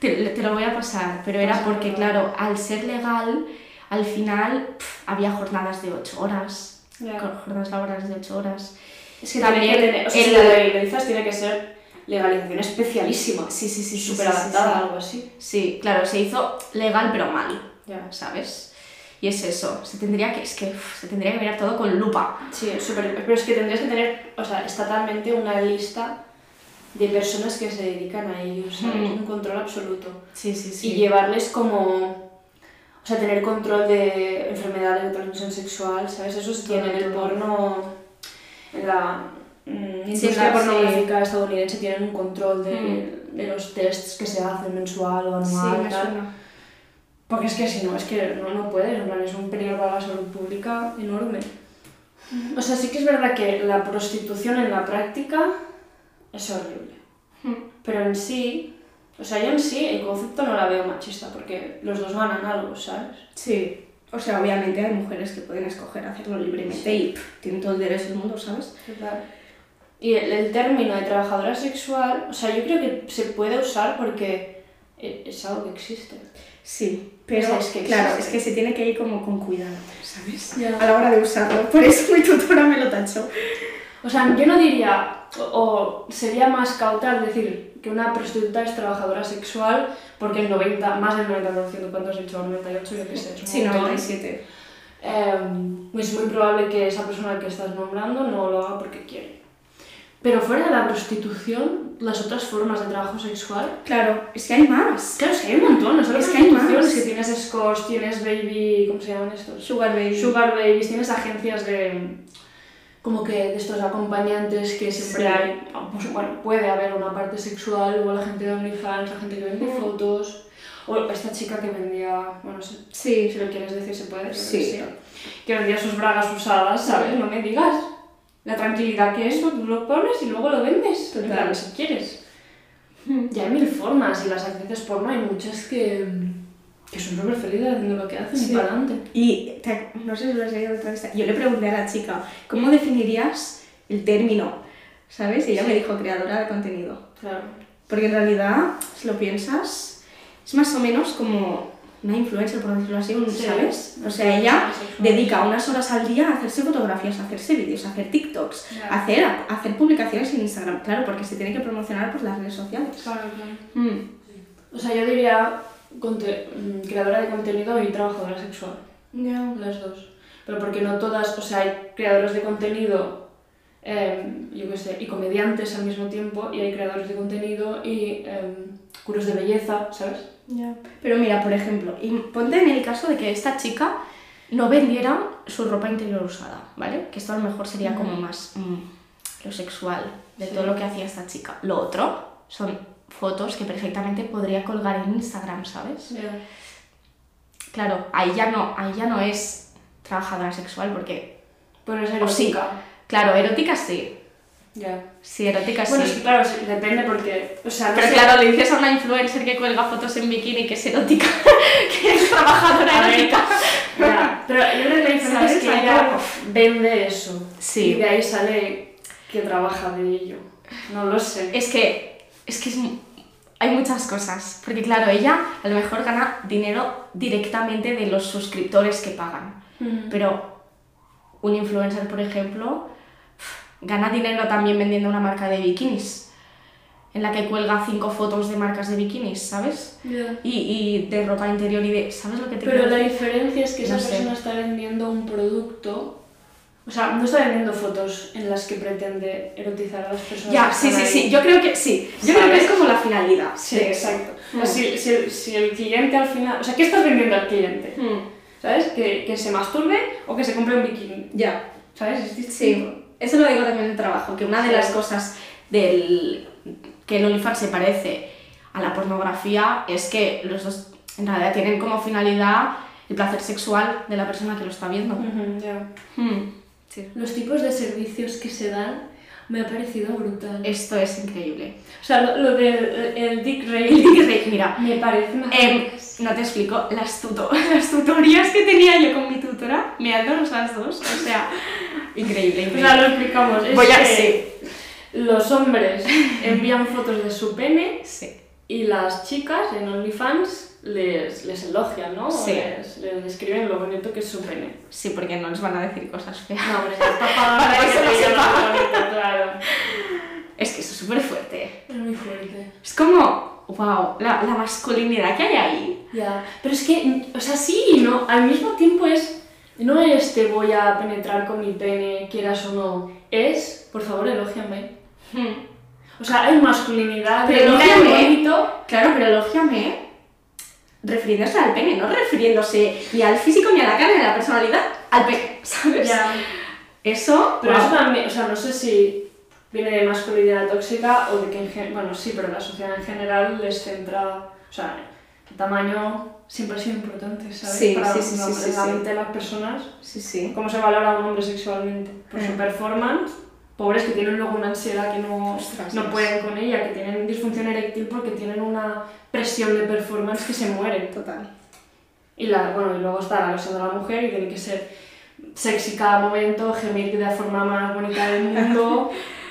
Te, te lo voy a pasar, pero era porque, claro, al ser legal, al final pff, había jornadas de 8 horas, Ya. jornadas laborales de 8 horas. Es que También tiene que tener, o sea, el- si la legalizas tiene que ser legalización especialísima. Sí, sí, sí, sí, Súper sí, sí, adaptada, sí. algo así. Sí, claro, se hizo legal pero mal, Ya. ¿sabes? Y es eso, se tendría que, es que uf, se tendría que mirar todo con lupa. Sí, súper. Pero es que tendrías que tener, o sea, estatalmente una lista de personas que se dedican a ello. Mm. Un control absoluto. Sí, sí, Y llevarles como. O sea, tener control de enfermedades de transmisión sexual, ¿sabes? Eso se tiene en el porno. En la. Mm, Sí, industria la- pornográfica estadounidense tienen un control de, de los tests que se hacen mensual o Sí, anual. me tal. Porque es que si no, es que no, no puedes, en plan, es un peligro para la salud pública enorme. O sea, sí que es verdad que la prostitución en la práctica es horrible. Mm. Pero en sí, o sea, yo en sí el concepto no la veo machista, porque los dos ganan algo, ¿sabes? Sí, o sea, obviamente hay mujeres que pueden escoger hacerlo libremente y pff, tienen todo el derecho del mundo, ¿sabes? Y el, el término de trabajadora sexual, o sea, yo creo que se puede usar porque e- es algo que existe. Sí, pero es que claro, existe. es que se tiene que ir como con cuidado, ¿sabes? Ya. A la hora de usarlo, por eso mi tutora me lo tachó. O sea, yo no diría, o, o sería más cautal decir que una prostituta es trabajadora sexual porque el 90, más del 90%, ¿cuánto has dicho? 98, yo qué sé, es Sí, montón. 97. Eh, es muy probable que esa persona que estás nombrando no lo haga porque quiere. Pero fuera de la prostitución, las otras formas de trabajo sexual, Claro, es que hay más. claro, es que hay un montón, no solo Es que hay más. es que tienes escorts, tienes baby, ¿cómo se llaman estos? Sugar baby. Sugar babies, tienes agencias de como que de estos acompañantes que siempre Sí. hay, pues, bueno, puede haber una parte sexual, luego la gente de OnlyFans, la gente que vende Mm. fotos, o esta chica que vendía, bueno, Sí, si lo quieres decir se puede, sí, que vendía sus bragas usadas, ¿sabes? No me digas la tranquilidad que eso, tú lo pones y luego lo vendes, en Total. plan, si quieres. Ya hay mil formas y las actrices porno hay muchas que, que son súper felices haciendo lo que hacen Sí. y para adelante. Y te- no sé si lo has leído otra entrevista. Yo le pregunté a la chica, ¿cómo definirías el término? ¿Sabes? Y ella me dijo creadora de contenido. Claro. Porque en realidad, si lo piensas, es más o menos como una influencer, por decirlo así, un- Sí. ¿sabes? O sea, ella dedica unas horas al día a hacerse fotografías, a hacerse vídeos, a hacer TikToks, a hacer, a hacer publicaciones en Instagram, claro, porque se tiene que promocionar por las redes sociales. Claro, claro. Mm. O sea, yo diría mm, creadora de contenido y trabajadora sexual, Ya. las dos. Pero porque no todas, o sea, hay creadores de contenido, em, yo qué sé, y comediantes al mismo tiempo, y hay creadores de contenido y em, curos de belleza, ¿sabes? Pero mira, por ejemplo, y ponte en el caso de que esta chica no vendiera su ropa interior usada, ¿vale? Que esto a lo mejor sería como más mm, lo sexual de Sí. todo lo que hacía esta chica. Lo otro son fotos que perfectamente podría colgar en Instagram, ¿sabes? Claro, ahí ya no, ahí ya no es trabajadora sexual porque, Pero es sí. erótica. claro, erótica sí, Ya. sí, erótica Bueno, sí. es que claro, depende porque, o sea, no Pero sé- claro, le dices a una influencer que cuelga fotos en bikini que es erótica, que es trabajadora erótica. Ya, pero yo creo que la diferencia es que ella vende eso. Sí. Y de ahí sale que trabaja de ello. No lo sé. Es que, es que es hay muchas cosas. Porque claro, ella a lo mejor gana dinero directamente de los suscriptores que pagan. Mm. Pero un influencer, por ejemplo, gana dinero también vendiendo una marca de bikinis. En la que cuelga cinco fotos de marcas de bikinis, ¿sabes? Ya. Y, y de ropa interior y de... ¿Sabes lo que te Pero la decir? diferencia es que esa No sé. persona está vendiendo un producto. O sea, no está vendiendo fotos en las que pretende erotizar a las personas. Ya, sí, sí, ahí. sí. Yo creo que sí. Yo creo que ¿Sabes? es como la finalidad. Sí, eso. exacto. Mm. O sea, si, si- si el cliente al final. O sea, ¿qué estás vendiendo al cliente? Mm, ¿Sabes? ¿Que, que se masturbe o que se compre un bikini. Ya. ¿Sabes? Es distinto. Sí, eso lo digo también en el trabajo, que una de Sí. las cosas del que el OnlyFans se parece a la pornografía es que los dos en realidad tienen como finalidad el placer sexual de la persona que lo está viendo. Ujú, ya. Hmm, sí. Los tipos de servicios que se dan me ha parecido brutal. Esto es increíble. O sea, lo, lo del el dick El rate Dick Rate, mira, me parece una... em, no te explico, las, tuto las tutorías que tenía yo con mi tutora, me adoran las dos, o sea, increíble, O increíble. sea, lo explicamos. Es Voy a- que sí. los hombres envían fotos de su pene Sí. y las chicas en OnlyFans les, les elogian, ¿no? Sí. Les, les describen lo bonito que es su pene. Sí, porque no les van a decir cosas feas. No, hombre, está Para que se lo bonito, claro. Es que eso es súper fuerte. Es muy fuerte. Es como, wow, la, la masculinidad que hay ahí. Ya, pero es que, o sea, sí y no, al mismo tiempo es, no es te voy a penetrar con mi pene, quieras o no, es, por favor, elógiame. Hmm. O sea, hay masculinidad, Pero bonito, Claro, pero elógiame refiriéndose al pene, no refiriéndose ni al físico ni a la carne, ni a la personalidad, al pene, ¿sabes? ya. Eso, Pero wow. eso también, o sea, no sé si viene de masculinidad tóxica o de que, en bueno, sí, pero la sociedad en general les centra, o sea, el tamaño siempre ha sido importante, ¿sabes? Sí, Para sí, sí, la- sí, la mente de las personas. Sí, sí. cómo se valora a un hombre sexualmente por su Mm. performance pobres que tienen luego una ansiedad que no, Ostras, no pueden con ella que tienen disfunción eréctil porque tienen una presión de performance que se mueren Total. y la bueno y luego está la versión de la mujer y tiene que ser sexy cada momento gemir de la forma más bonita del mundo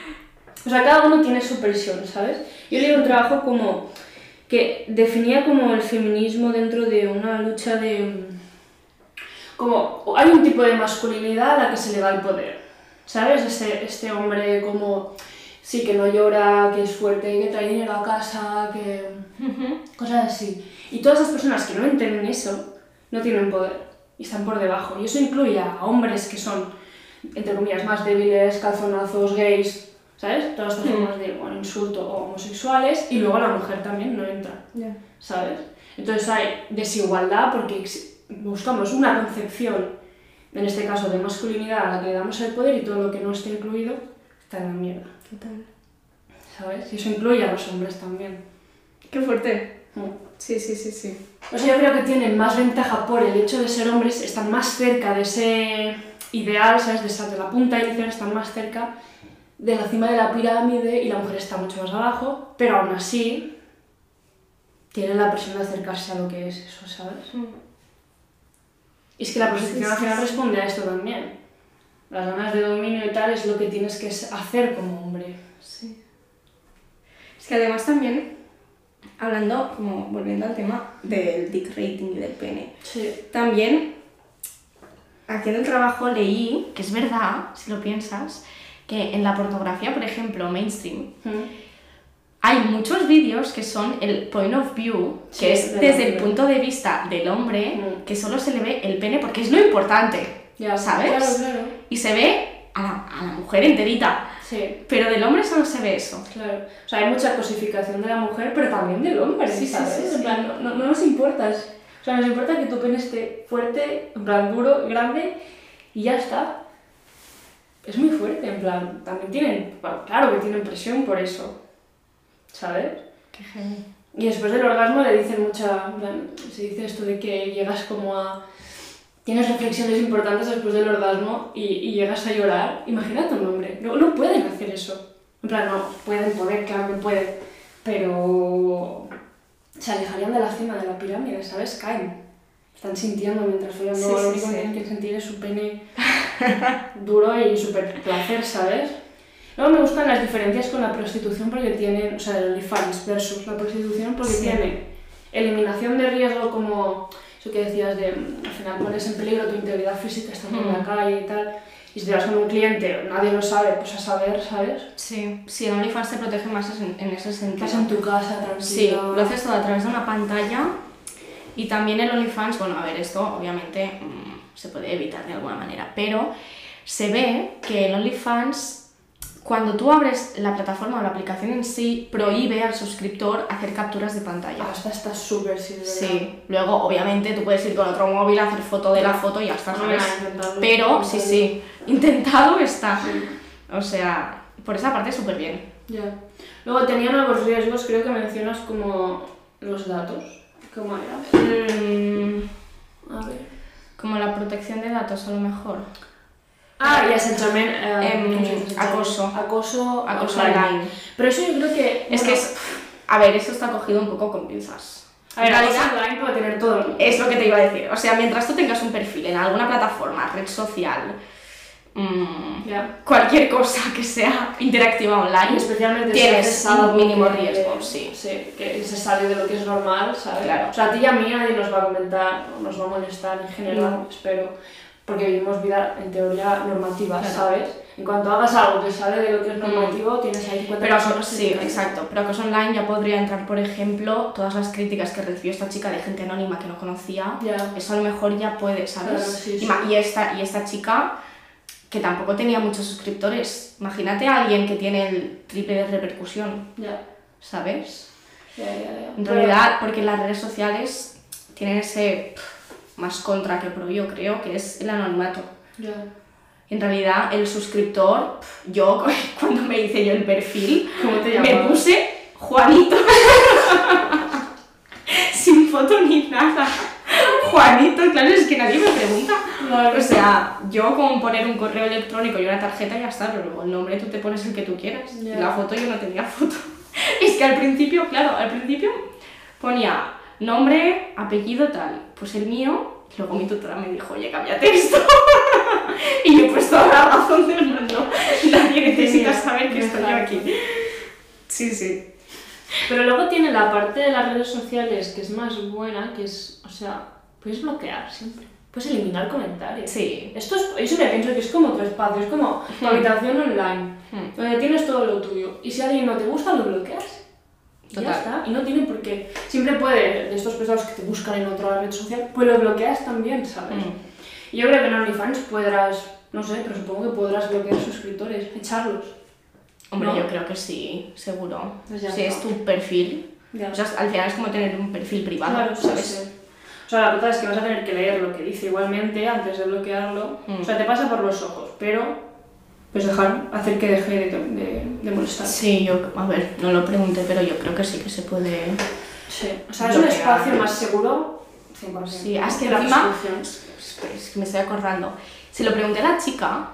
o sea cada uno tiene su presión sabes yo leí un trabajo como que definía como el feminismo dentro de una lucha de como hay un tipo de masculinidad a la que se le da el poder, ¿sabes? Este, este hombre como, sí, que no llora, que es fuerte, que trae dinero a casa, que... cosas así. Y todas esas personas que no entienden eso, no tienen poder y están por debajo. Y eso incluye a hombres que son, entre comillas, más débiles, calzonazos, gays, ¿sabes? Todas estas formas de bueno, insulto o homosexuales, y luego la mujer también no entra. ¿sabes? Entonces hay desigualdad porque buscamos una concepción, en este caso de masculinidad, a la que le damos el poder y todo lo que no esté incluido está en la mierda, Total. ¿sabes? Y eso incluye a los hombres también. Qué fuerte. Mm. Sí, sí, sí, sí. O sea, yo creo que tienen más ventaja por el hecho de ser hombres, están más cerca de ese ideal, ¿sabes? De, esa, de la punta inicial, están más cerca de la cima de la pirámide y la mujer está mucho más abajo, pero aún así tienen la presión de acercarse a lo que es eso, ¿sabes? Y es que la prostitución Sí, al final sí. responde a esto también. Las ganas de dominio y tal es lo que tienes que hacer como hombre. Sí. Es que además también, hablando, como volviendo al tema del dick rating y del pene, también aquí en el trabajo leí, que es verdad, si lo piensas, que en la pornografía, por ejemplo, mainstream, hay muchos vídeos que son el point of view, que Sí, es del desde el punto de vista del hombre, Mm. que solo se le ve el pene porque es lo importante, Ya, ¿sabes? Claro, claro. Y se ve a la, a la mujer enterita, Sí. pero del hombre solo se ve eso. Claro, o sea, hay mucha cosificación de la mujer, pero también del hombre, Sí, sí, ¿sabes? sí, sí. En plan, no, no, no nos importa. O sea, nos importa que tu pene esté fuerte, en plan duro, grande, y ya está. Es muy fuerte, en plan, también tienen, claro que tienen presión por eso, ¿sabes? Qué heavy. Y después del orgasmo le dicen mucha, se dice esto de que llegas como a... Tienes reflexiones importantes después del orgasmo y, y llegas a llorar. Imagínate un hombre, no, no pueden hacer eso. En plan, no, pueden, poder, claro que pueden, pero se alejarían de la cima de la pirámide, ¿sabes? Caen. Están sintiendo mientras follan, Sí, no, lo sí, único sí. que tienen que sentir es su pene duro y súper placer, ¿sabes? Luego me gustan las diferencias con la prostitución porque tienen, o sea, el OnlyFans versus la prostitución porque tiene eliminación de riesgo como eso que decías de mm, al final pones en peligro tu integridad física estando en la Mm. calle y tal. Y si te vas con un cliente, nadie lo sabe, pues a saber, ¿sabes? Sí, sí, el OnlyFans te protege más en, en ese sentido. Estás en tu casa, tranquilo. Sí, lo haces todo a través de una pantalla y también el OnlyFans, bueno, a ver, esto obviamente mm, se puede evitar de alguna manera, pero se ve que el OnlyFans, cuando tú abres la plataforma o la aplicación en sí, prohíbe al suscriptor hacer capturas de pantalla. Hasta está súper sí, luego obviamente tú puedes ir con otro móvil a hacer foto de la foto y ya está, No, ¿sabes? Pero sí, sí, intentado está. Sí. O sea, por esa parte súper bien. Ya. Luego tenía nuevos riesgos, creo que mencionas como los datos. ¿Cómo era? Mm, A ver. como la protección de datos a lo mejor. Ah, y assetjament, eh, Em, acoso. Acoso, Acoso online. Pero eso yo creo que... Es que es. A ver, eso está cogido un poco con pinzas. A ver, acoso online puede tener todo es lo que te iba a decir. O sea, mientras tú tengas un perfil en alguna plataforma, red social, mm, Ya. cualquier cosa que sea interactiva Y online, especialmente si tienes un algo mínimo que- riesgo, sí. Sí, que se sale de lo que es normal, ¿sabes? Claro. O sea, a ti y a mí nadie nos va a comentar, nos va a molestar en general, No. espero, porque vivimos vida en teoría normativa, Claro. ¿sabes? En cuanto hagas algo que sale de lo que es normativo, tienes ahí 50 Pero personas que sí, exacto. Pero acoso online ya podría entrar, por ejemplo, todas las críticas que recibió esta chica de gente anónima que no conocía. Ya. Eso a lo mejor ya puede, ¿sabes? Claro, sí, sí. y esta, y esta chica que tampoco tenía muchos suscriptores. Imagínate a alguien que tiene el triple de repercusión, Ya, ¿sabes? ya, ya. ya. En realidad, porque las redes sociales tienen ese pff, más contra que pro, yo creo, que es el anonimato. Ya. En realidad, el suscriptor, pff, yo cuando me hice yo el perfil, ¿Cómo te me puse Juanito. Sin foto ni nada. Juanito, claro, es que nadie me pregunta. O sea, yo con poner un correo electrónico y una tarjeta ya está, pero luego el nombre tú te pones el que tú quieras. Ya. La foto yo no tenía foto. Es que al principio, claro, al principio ponía nombre, apellido, tal. Pues el mío, luego mi tutora me dijo, oye, cámbiate esto. y yo pues toda la razón del mundo. Nadie necesita saber que estoy yo aquí. Sí, sí. Pero luego tiene la parte de las redes sociales que es más buena, que es, o sea, puedes bloquear siempre. Puedes eliminar comentarios. Sí. Esto es, yo siempre pienso que es como tu espacio, es como tu Hmm. habitación online, Hmm. donde tienes todo lo tuyo. Y si alguien no te gusta, lo bloqueas. Total. ya está. Y no tiene por qué. Siempre puede, de estos pesados que te buscan en otra red social, pues lo bloqueas también, ¿sabes? Mm. Yo creo que en OnlyFans podrás, no sé, pero supongo que podrás bloquear suscriptores, echarlos. Hombre, ¿No? yo creo que sí, seguro. Pues si está. es tu perfil. Ya. O sea, al final es como tener un perfil privado, Claro, ¿sabes? sí. O sea, la verdad es que vas a tener que leer lo que dice igualmente antes de bloquearlo. Mm. O sea, te pasa por los ojos, pero pues dejar, hacer que deje de, de, de molestar. Sí, yo, a ver, no lo pregunté, pero yo creo que sí que se puede. Sí. O sea, es un espacio más seguro 100%. Sí, es que la encima- Es que me estoy acordando. Se lo pregunté a la chica,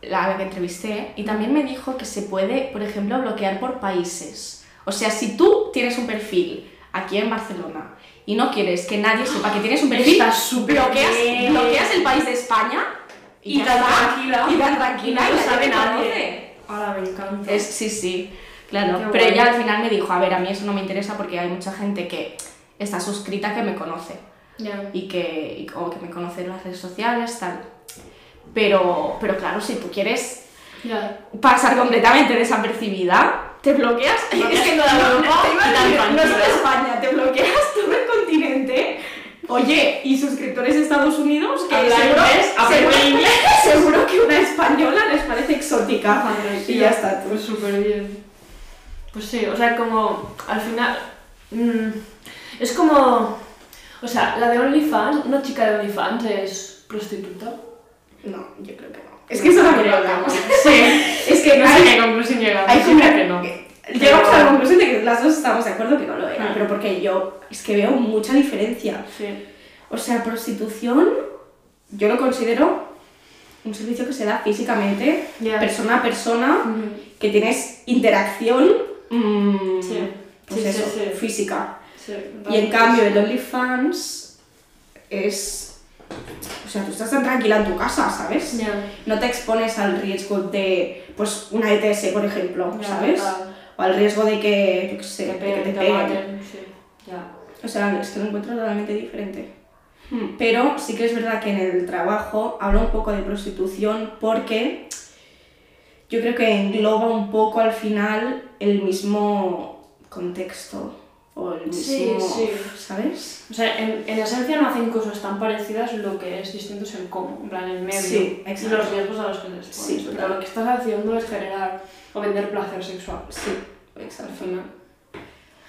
la, a la que entrevisté, y también me dijo que se puede, por ejemplo, bloquear por países. O sea, si tú tienes un perfil aquí en Barcelona y no quieres que nadie sepa que tienes un perfil, bloqueas, bien. bloqueas el país de España y, Y tan tranquila. Y tan tranquila. Y no sabe nadie. Ahora me encanta. Es, sí, sí, claro. Qué Pero guay. ella al final me dijo, a ver, a mí eso no me interesa porque hay mucha gente que está suscrita que me conoce Ya. y que, y- o que me conoce en las redes sociales, tal. Pero, pero claro, si tú quieres Ya. pasar completamente desapercibida, te bloqueas. Bloqueas es que no, toda no, Europa te no tranquila. solo España, te bloqueas todo el continente. Oye, y suscriptores de Estados Unidos, que seguro, inglés, seguro, inglés. seguro que una española les parece exótica. Y ya está. Pues súper bien. Pues sí, o sea, como al final. mm, es como. O sea, la de OnlyFans, una chica de OnlyFans es prostituta. No, yo creo que no. Es que eso no creo. Sí, es que No hay- sé qué conclusión llegamos. hay creo que no. Llegamos a la conclusión de que las dos estamos de acuerdo que no lo era, Hmm. pero porque yo es que veo mucha diferencia. Sí. O sea, prostitución yo lo considero un servicio que se da físicamente, Ya. persona a persona, que tienes interacción mm, Sí. pues Sí, eso, física. Sí, Y en cambio el OnlyFans es O sea, tú estás tan tranquila en tu casa, ¿sabes? No te expones al riesgo de, pues, una ETS, por ejemplo, ¿sabes? total. O al riesgo de que, yo qué sé, Te que peguen, te te peguen. maten, sí. Ya. O sea, es que lo encuentro totalmente diferente. Hmm, Pero sí que es verdad que en el trabajo hablo un poco de prostitución porque yo creo que engloba un poco al final el mismo contexto o el mismo, Sí, sí. ¿sabes? O sea, en, en esencia no hacen cosas tan parecidas, lo que es distinto es el cómo, en plan el medio Sí, y los riesgos a los que les pones. Sí, pero lo que estás haciendo es generar o vender placer sexual. Sí, Al exacto. final.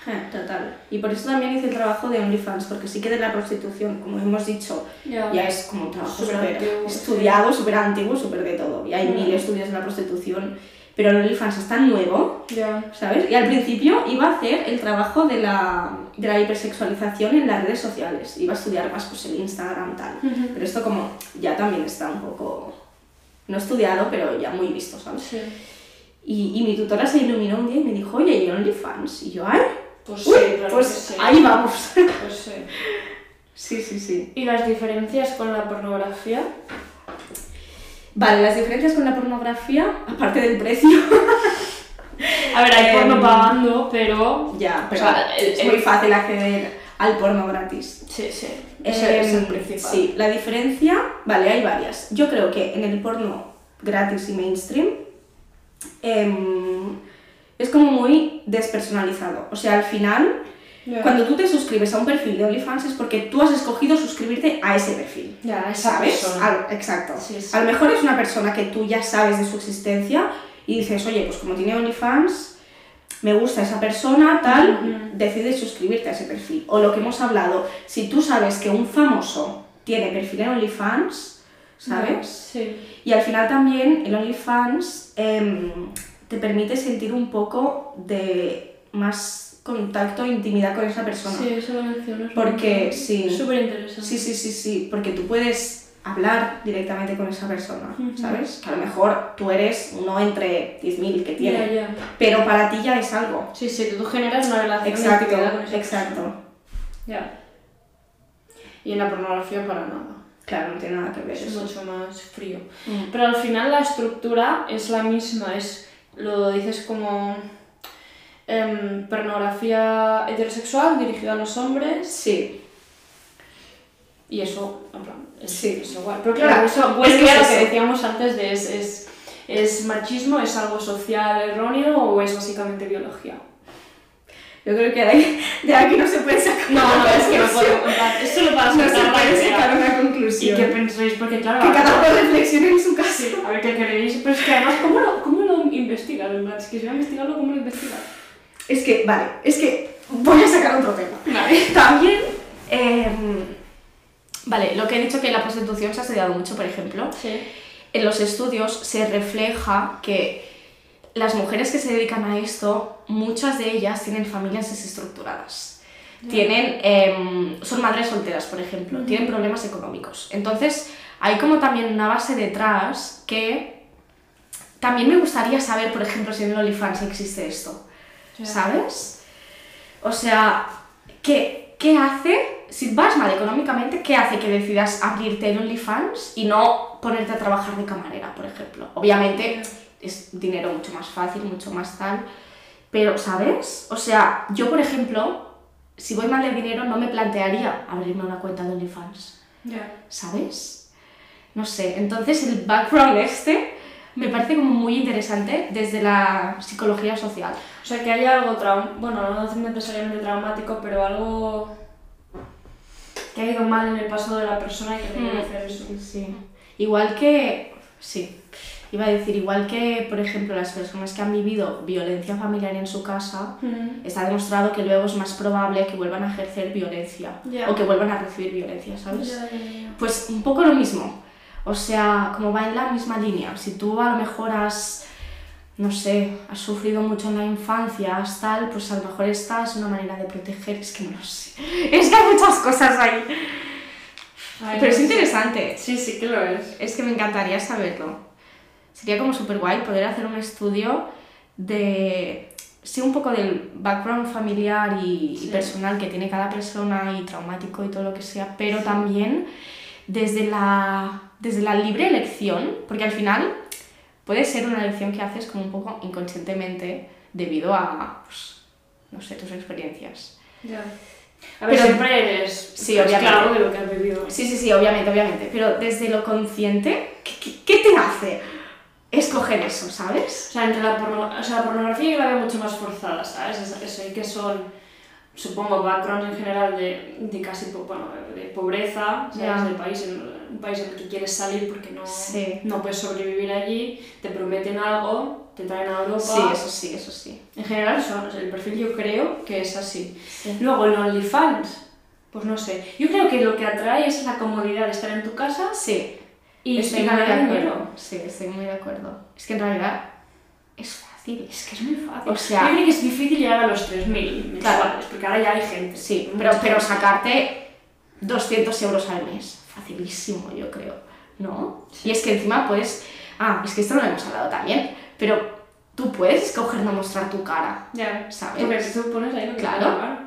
Eh, Total. Y por eso también hice el trabajo de OnlyFans, porque sí que de la prostitución, como hemos dicho, Ya. ya es como un trabajo Súper estudiado, súper antiguo, súper de todo. Y hay Mm. mil estudios en la prostitución, pero el OnlyFans es tan nuevo, Ya. ¿sabes? Y al principio iba a hacer el trabajo de la, de la hipersexualización en las redes sociales. Iba a estudiar más pues el Instagram tal. Pero esto como ya también está un poco, no estudiado, pero ya muy visto, ¿sabes? Sí. Y, y mi tutora se iluminó un día y me dijo, oye, ¿y OnlyFans? Y yo, ay, Pues uy, sí, claro pues que sí. ahí vamos. Pues sí. sí, sí, sí. ¿Y las diferencias con la pornografía? Vale, las diferencias con la pornografía, aparte del precio. A ver, hay Em, porno pagando, pero... ya, pero O sea, el- es muy fácil acceder al porno gratis. Sí, sí. Ese Em, es el principal. Sí, la diferencia, vale, hay varias. Yo creo que en el porno gratis y mainstream em, es como muy despersonalizado. O sea, al final, Cuando tú te suscribes a un perfil de OnlyFans es porque tú has escogido suscribirte a ese perfil. Ya, ¿Sabes? Al- exacto. Sí, sí. A lo mejor es una persona que tú ya sabes de su existencia y dices, oye, pues como tiene OnlyFans, me gusta esa persona, tal, Ujú. decides suscribirte a ese perfil. O lo que hemos hablado, si tú sabes que un famoso tiene perfil en OnlyFans, ¿sabes? Sí. Y al final también el OnlyFans em, te permite sentir un poco de más contacto e intimidad con esa persona. Sí, eso lo mencionas. Porque, sí. Súper interesante. Sí, sí, sí, sí, porque tú puedes hablar directamente con esa persona. ¿sabes? Que a lo mejor tú eres uno entre 10.000 que tiene, Ya, ya. pero para ti ya es algo. Sí, sí, tú generas una relación de Exacto, intimidad con esa exacto. Ya. Y en la pornografía para nada. Claro, no tiene nada que ver Es eso. mucho más frío. Mm. Pero al final la estructura es la misma, es lo dices como em, pornografía heterosexual dirigida a los hombres Sí, y eso, en plan, es, Sí. es igual. Pero claro, Claro, eso es vuelve que es a lo que decíamos antes de es, es, es machismo, es algo social erróneo o es básicamente biología. yo creo que de aquí, de aquí no se puede sacar No, una no, es que no puedo. en plan, Es solo para No se puede sacar una Y conclusión. que penséis, porque claro, Que cada uno reflexione en su casa. Sí, a ver qué queréis. Pero es que además, ¿cómo lo, cómo lo investigas? Es que si voy a investigarlo, ¿cómo lo investigas? Es que, vale, es que voy a sacar otro tema. Vale. También, em, vale, lo que he dicho que la prostitución se ha estudiado mucho, por ejemplo, Sí. en los estudios se refleja que las mujeres que se dedican a esto, muchas de ellas tienen familias desestructuradas. Tienen, em, son madres solteras, por ejemplo, tienen problemas económicos. Entonces, hay como también una base detrás que también me gustaría saber, por ejemplo, si en el OnlyFans existe esto. ¿Sabes? O sea, ¿qué, ¿qué hace, si vas mal económicamente, qué hace que decidas abrirte en OnlyFans y no ponerte a trabajar de camarera, por ejemplo? Obviamente es dinero mucho más fácil, mucho más tal, pero, ¿sabes? O sea, yo, por ejemplo, si voy mal de dinero, no me plantearía abrirme una cuenta de OnlyFans. Ya. ¿sabes? No sé, entonces el background este me parece como muy interesante desde la psicología social. O sea, que haya algo traumático, bueno, no necesariamente traumático, pero algo que ha ido mal en el pasado de la persona y que tiene que hacer eso. Sí. Igual que, sí, iba a decir, igual que, por ejemplo, las personas que han vivido violencia familiar en su casa, Mm. está demostrado que luego es más probable que vuelvan a ejercer violencia Ya. o que vuelvan a recibir violencia, ¿sabes? Ya, ya. Pues un poco lo mismo. O sea, como va en la misma línea. Si tú a lo mejor has, no sé, has sufrido mucho en la infancia, has tal, pues a lo mejor esta es una manera de proteger. Es que no lo sé. Es que hay muchas cosas ahí. Ay, Pero es sé. interesante. Sí, sí que lo es. Es que me encantaría saberlo. Sería como súper guay poder hacer un estudio de, sí, un poco del background familiar y, personal que tiene cada persona y traumático y todo lo que sea, pero también desde la, desde la libre elección, porque al final puede ser una elección que haces como un poco inconscientemente debido a, pues, no sé, tus experiencias. Ya. A ver, Pero- siempre eres Sí, obviamente. esclavo de lo que has vivido. Sí, sí, sí, obviamente, obviamente, pero desde lo consciente, ¿qué, qué, qué te hace escoger eso, sabes? O sea, entre la, porno- o sea, la pornografía yo la veo mucho más forzada, ¿sabes? Es- Eso, y que son, supongo, backgrounds en general de, de casi, bueno, de pobreza, ¿sabes? Ya. Del país, en, un país en el que quieres salir porque no, Sí. no puedes sobrevivir allí, te prometen algo, te traen a Europa. Sí, eso sí, eso sí. En general, son, el perfil yo creo que es así. Sí. Luego, el OnlyFans, pues no sé. Yo creo que lo que atrae es la comodidad de estar en tu casa Sí, y, estoy muy de acuerdo. dinero. Sí, estoy muy de acuerdo. Es que en realidad es fácil. Es que es muy fácil. O sea- yo creo que es difícil llegar a los 3.000 mensuales, Claro. porque ahora ya hay gente. Sí, pero, pero sacarte 200 euros al mes, facilísimo, yo creo, ¿no? Y es que encima puedes... Ah, es que esto no lo hemos hablado también, pero tú puedes escoger no mostrar tu cara, Ya, ¿sabes? Porque tú pones ahí lo que Claro.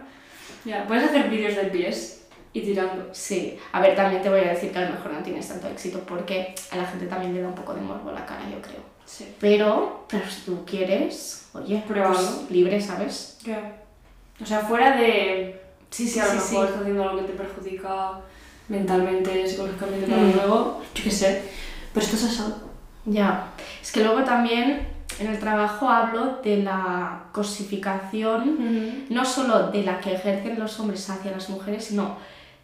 Ya, puedes hacer vídeos de pies y tirando. Sí, a ver, también te voy a decir que a lo mejor no tienes tanto éxito porque a la gente también le da un poco de morbo la cara, yo creo. Sí. Pero, pero si tú quieres, oye, pues, libre, ¿sabes? Ya. O sea, fuera de Sí, si a lo mejor estás haciendo algo que te perjudica mentalmente, psicológicamente para Mm. luego, yo qué sé. Pero esto es. Ya, es que luego también en el trabajo hablo de la cosificación, no solo de la que ejercen los hombres hacia las mujeres, sino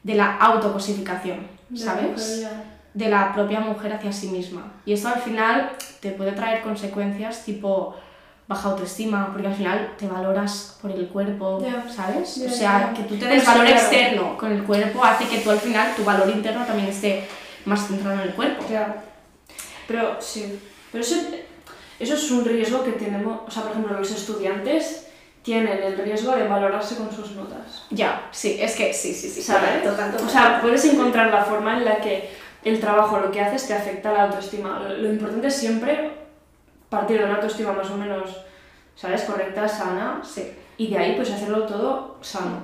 de la autocosificación, ¿sabes? De la propia mujer hacia sí misma. Y esto al final te puede traer consecuencias tipo baja autoestima, porque al final te valoras por el cuerpo, Ya. ¿sabes? O sea, que tú te Pues des sí, valor claro. externo con el cuerpo hace que tú al final tu valor interno también esté más centrado en el cuerpo. Claro. Pero sí. Pero eso, eso es un riesgo que tenemos. O sea, por ejemplo, los estudiantes tienen el riesgo de valorarse con sus notas. Ya, sí, es que sí, sí, sí. ¿Sabes? Total, total. O sea, puedes encontrar la forma en la que el trabajo, lo que haces, te afecta a la autoestima. Lo, lo importante es siempre partir de una autoestima más o menos, ¿sabes? Correcta, sana. sí. Y de ahí, pues hacerlo todo sano.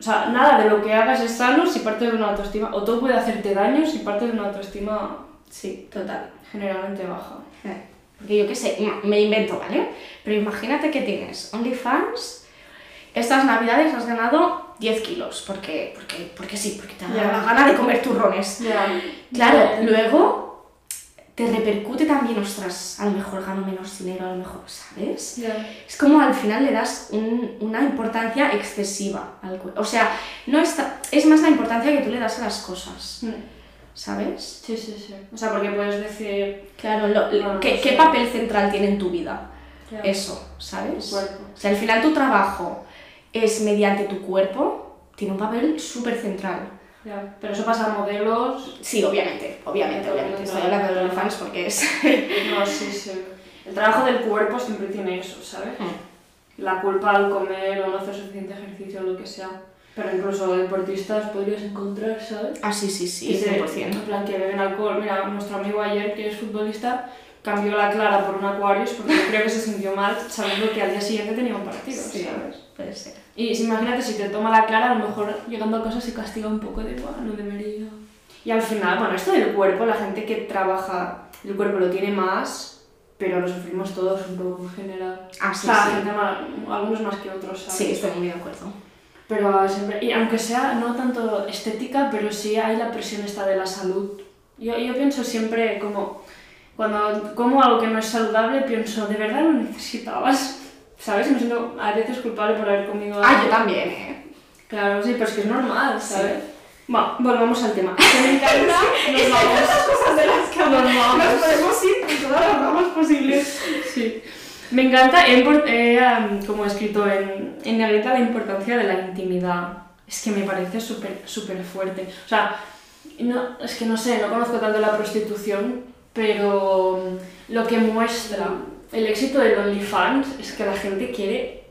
O sea, nada de lo que hagas es sano si partes de una autoestima. O todo puede hacerte daño si partes de una autoestima Sí, total. generalmente baja. Eh, Porque yo qué sé, me invento, ¿vale? Pero imagínate que tienes OnlyFans, estas navidades has ganado 10 kilos, porque, porque, porque sí, porque te da Ya. la gana de comer turrones. Ya. Claro, luego te repercute también, ostras, a lo mejor gano menos dinero, a lo mejor, ¿sabes? Ya. Es como al final le das un- una importancia excesiva al cuerpo. O sea, no está, es más la importancia que tú le das a las cosas, Mm. ¿sabes? Sí, sí, sí. O sea, porque puedes decir... Claro, lo- ¿qué, no qué sé. papel central tiene en tu vida? Eso, ¿sabes? O sea, al final tu trabajo es mediante tu cuerpo, tiene un papel súper central. Ya. Pero eso pasa a modelos... Sí, obviamente, obviamente, obviamente. Estoy hablando de OnlyFans porque es... No, sí, sí. El trabajo del cuerpo siempre tiene eso, ¿sabes? La culpa al comer o no hacer suficiente ejercicio o lo que sea. Pero incluso deportistas podrías encontrar, ¿sabes? Ah, sí, sí, sí, Que se- 100%. En plan, que beben alcohol. Mira, nuestro amigo ayer, que es futbolista, cambió la clara por un Aquarius porque creo que se sintió mal sabiendo que al día siguiente tenía un partido, Sí, ¿sabes? puede ser. Y si imagínate, si te toma la clara, a lo mejor llegando a casa se castiga un poco de, "Buah, no debería. Y al final, bueno, esto del cuerpo, la gente que trabaja, el cuerpo lo tiene más, pero lo sufrimos todos un poco en general. Ah, sí, o sea, sí. gente más- algunos más que otros, ¿sabes? Sí, estoy muy de acuerdo. Pero siempre, y aunque sea no tanto estética, pero sí hay la presión esta de la salud. Yo, yo pienso siempre como, cuando como algo que no es saludable, pienso, ¿de verdad lo necesitabas? ¿Sabes? Me siento a veces culpable por haber comido algo. Ah, yo también, ¿eh? Claro, sí, pero es que es normal, ¿sabes? Bueno, volvamos al tema. Me encanta, nos vamos. cosas de las que Nos vamos. podemos ir en todas las ramas posibles. Sí. Me encanta, he, como he escrito en, en negrita, la importancia de la intimidad. Es que me parece súper súper fuerte. O sea, no, es que no sé, no conozco tanto la prostitución, pero lo que muestra el éxito del OnlyFans es que la gente quiere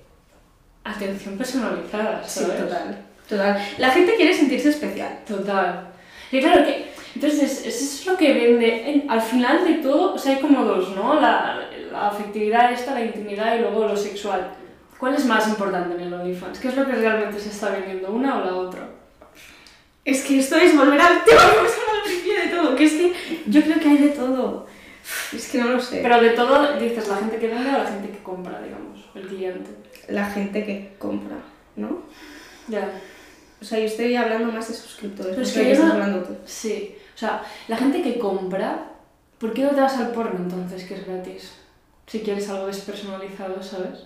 atención personalizada, Sí, ¿sabes? total. Total. La gente quiere sentirse especial. Total. Y claro que, entonces, eso es lo que vende. En- al final de todo, o sea, hay como dos, ¿no? La, la afectividad esta, la intimidad y luego lo sexual. ¿Cuál es más importante en el OnlyFans? ¿Qué es lo que realmente se está vendiendo, una o la otra? Es que esto es volver al tema que hemos hablado al principio de todo, que es que yo creo que hay de todo. Es que no lo sé. Pero de todo, dices, la gente que vende o la gente que compra, digamos, el cliente. La gente que compra, ¿no? Ya. O sea, yo estoy hablando más de suscriptores, Pero no es que estás no- hablando tú. Sí. O sea, la gente que compra, ¿por qué no te vas al porno entonces, que es gratis? Si quieres algo despersonalizado, ¿sabes?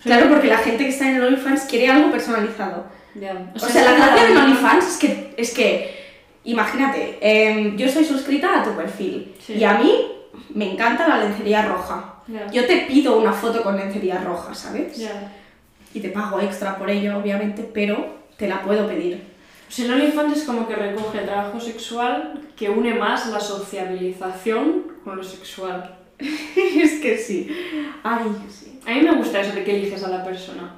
O sea, Claro, porque la gente que está en el OnlyFans quiere algo personalizado. Ya. O sea, la gracia del OnlyFans es que, es que imagínate, em, yo soy suscrita a tu perfil Sí. y a mí me encanta la lencería roja. Yo te pido una foto con lencería roja, ¿sabes? Ya. Y te pago extra por ello, obviamente, pero te la puedo pedir. O sea, el OnlyFans es como que recoge el trabajo sexual que une más la sociabilización con lo sexual. es que sí. Ay, sí. A mí me gusta eso de que eliges a la persona.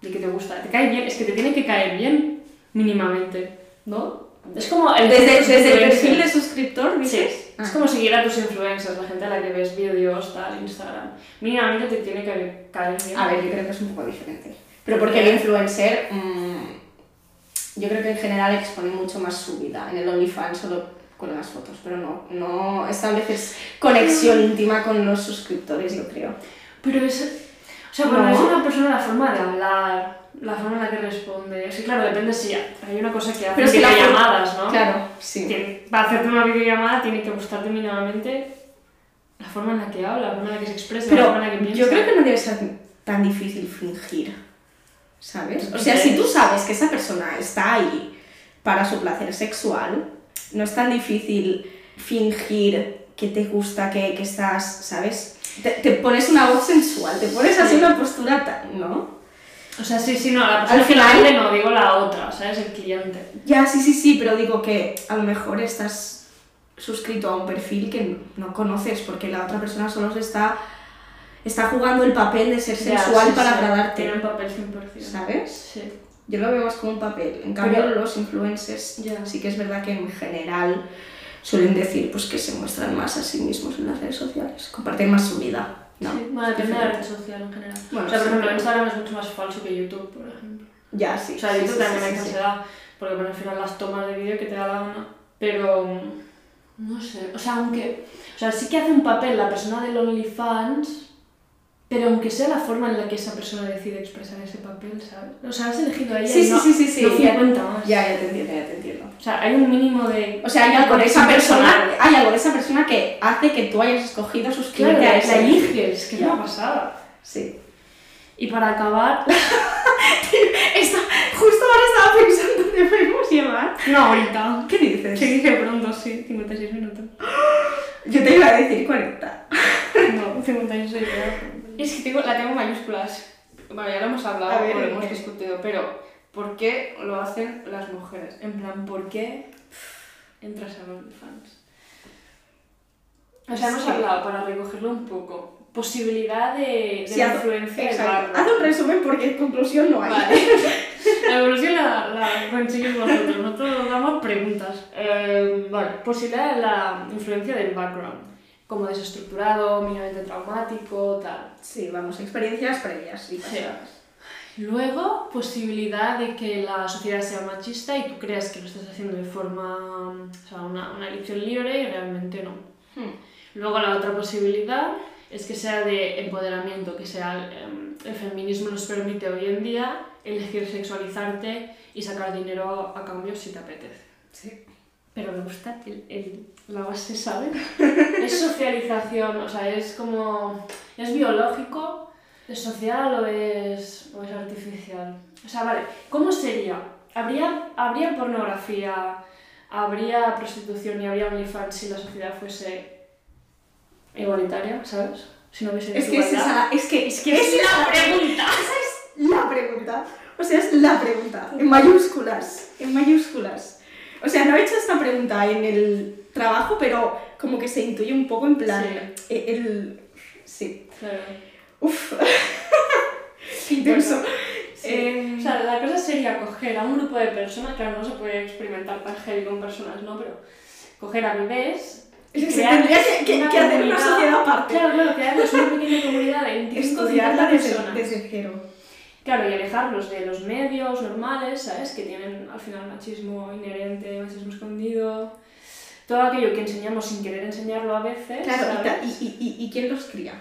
De que te gusta. Te cae bien. Es que te tiene que caer bien, mínimamente. ¿No? Es como el Desde, desde el perfil de suscriptor, Sí, es como seguir a tus influencers, la gente a la que ves vídeos, tal, Instagram. Mínimamente te tiene que caer bien. A ver, yo creo que es un poco diferente. Pero porque el influencer, mm, yo creo que en general expone mucho más su vida. En el OnlyFans solo con las fotos, pero no, no estableces conexión íntima con los suscriptores, yo creo. Pero es. O sea, cuando No. es una persona, la forma de hablar, la forma en la que responde. Es que, claro, depende si hay una cosa que hace Pero es que videollamadas, ¿no? Claro, sí. Para hacerte una videollamada tiene que gustarte mínimamente la forma en la que habla, la forma en la que se expresa, la Pero forma en la que piensa. yo creo que no debe ser tan difícil fingir, ¿sabes? O sea, si tú sabes que esa persona está ahí para su placer sexual, no es tan difícil fingir que te gusta, que, que estás, ¿sabes? Te, te pones una voz sensual, te pones así Sí. una postura, tan- ¿no? O sea, sí, sí, no, la persona Al que la final- vende no, digo la otra, ¿sabes? El cliente. Ya, sí, sí, sí, pero digo que a lo mejor estás suscrito a un perfil que no conoces porque la otra persona solo se está, está jugando el papel de ser Ya, sensual sí, para sí, agradarte, Tiene un papel 100%. ¿sabes? Sí. Yo lo veo más como un papel. En cambio, Pero- los influencers Ya. sí que es verdad que en general suelen decir pues, que se muestran más a sí mismos en las redes sociales, comparten más su vida. ¿no? Sí, bueno, depende de la red social en general. Bueno, o sea, por sí, ejemplo, Instagram es mucho más falso que YouTube, por ejemplo. Ya, sí. O sea, YouTube también hay falsedad, porque bueno, al final las tomas de vídeo que te da la gana. Pero, mm, no sé, o sea, aunque, o sea, sí que hace un papel la persona del OnlyFans, pero aunque sea la forma en la que esa persona decide expresar ese papel, ¿sabes? O sea, has elegido a ella Sí, y sí, no, sí, sí, sí. no ya, 50 más. ya, ya te entiendo, ya te entiendo. O sea, hay un mínimo de... O sea, hay algo de esa persona, personal. hay algo de esa persona que hace que tú hayas escogido Claro, suscribirte la, a la eliges, que es una pasada. Sí. Y para acabar... Está, justo ahora estaba pensando que debemos llevar. No, ahorita. ¿Qué dices? Se dice pronto, sí, 56 minutos. Yo te iba a decir 40. No, 56 Es que tengo, la tengo en mayúsculas. Bueno, ya lo hemos hablado, A ver, o lo hemos discutido, pero ¿por qué lo hacen las mujeres? En plan, ¿por qué entras a OnlyFans? O sea, hemos Sí. hablado, para recogerlo un poco, posibilidad de, de Sí, la influencia Exacto. Haz un resumen porque conclusión no hay. Vale. La evolución la, la conseguimos nosotros. Nosotros damos preguntas. Eh, vale. Posibilidad de la influencia del background. Como desestructurado, mínimamente traumático, tal. Sí, vamos, experiencias previas y Sí. pasadas. Luego, posibilidad de que la sociedad sea machista y tú creas que lo estás haciendo de forma, o sea, una, una elección libre y realmente no. Hmm. Luego la otra posibilidad es que sea de empoderamiento, que sea em, el feminismo nos permite hoy en día elegir sexualizarte y sacar dinero a cambio si te apetece. Sí. Pero me gusta el, el- la base, ¿sabes? es socialización, o sea, es como... ¿Es biológico? ¿Es social o es, o es artificial? O sea, vale, ¿cómo sería? ¿Habría, ¿Habría pornografía, habría prostitución y habría OnlyFans si la sociedad fuese igualitaria, ¿sabes? Si no hubiese Es que es, esa, es que es que Es esa la pregunta. Esa es la pregunta. O sea, es la pregunta. En mayúsculas. En mayúsculas. O sea, no he hecho esta pregunta en el trabajo, pero como que se intuye un poco en plan. eh, El. Sí. Claro. Uf. Qué intenso. Sí. Eh, O sea, la cosa sería coger a un grupo de personas, claro, no se puede experimentar tan heavy con personas, ¿no? Pero coger a bebés. Se tendría que- que- que hacer una sociedad aparte. Claro, claro, crearles una pequeña comunidad de 25 Estudiarla 50 desde, desde cero. Claro, y alejarlos de los medios normales, ¿sabes? Que tienen al final machismo inherente, machismo escondido, todo aquello que enseñamos sin querer enseñarlo a veces. Claro, ¿sabes? y, y, y, ¿y quién los cría?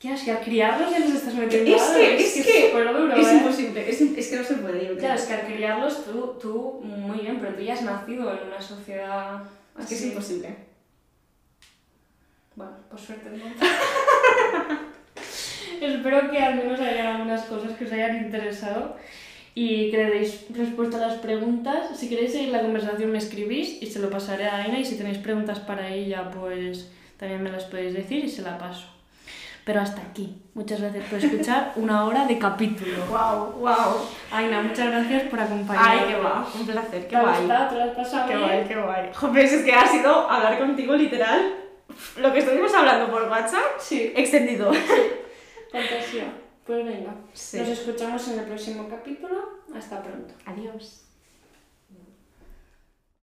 ¿Qué es que a criarlos ya les estás metiendo Es que, es que, súper duro, es ¿eh? imposible, es, es que no se puede, yo. Claro, es que al criarlos tú, tú, muy bien, pero tú ya has nacido en una sociedad Es que es así. imposible. Bueno, por suerte no. Espero que al menos hayan algunas cosas que os hayan interesado y que le deis respuesta a las preguntas. Si queréis seguir la conversación me escribís y se lo pasaré a Aina y si tenéis preguntas para ella pues también me las podéis decir y se la paso. Pero hasta aquí. Muchas gracias por escuchar una hora de capítulo. Wow, wow. Aina, muchas gracias por acompañarme. Ay, qué va, un placer, ¿Te qué guay. ¿Te has pasado Qué guay, qué guay. Joder, es que ha sido hablar contigo literal. Lo que estuvimos hablando por WhatsApp, Sí. extendido. Fantasía. Pues venga, Sí. nos escuchamos en el próximo capítulo. Hasta pronto. Adiós.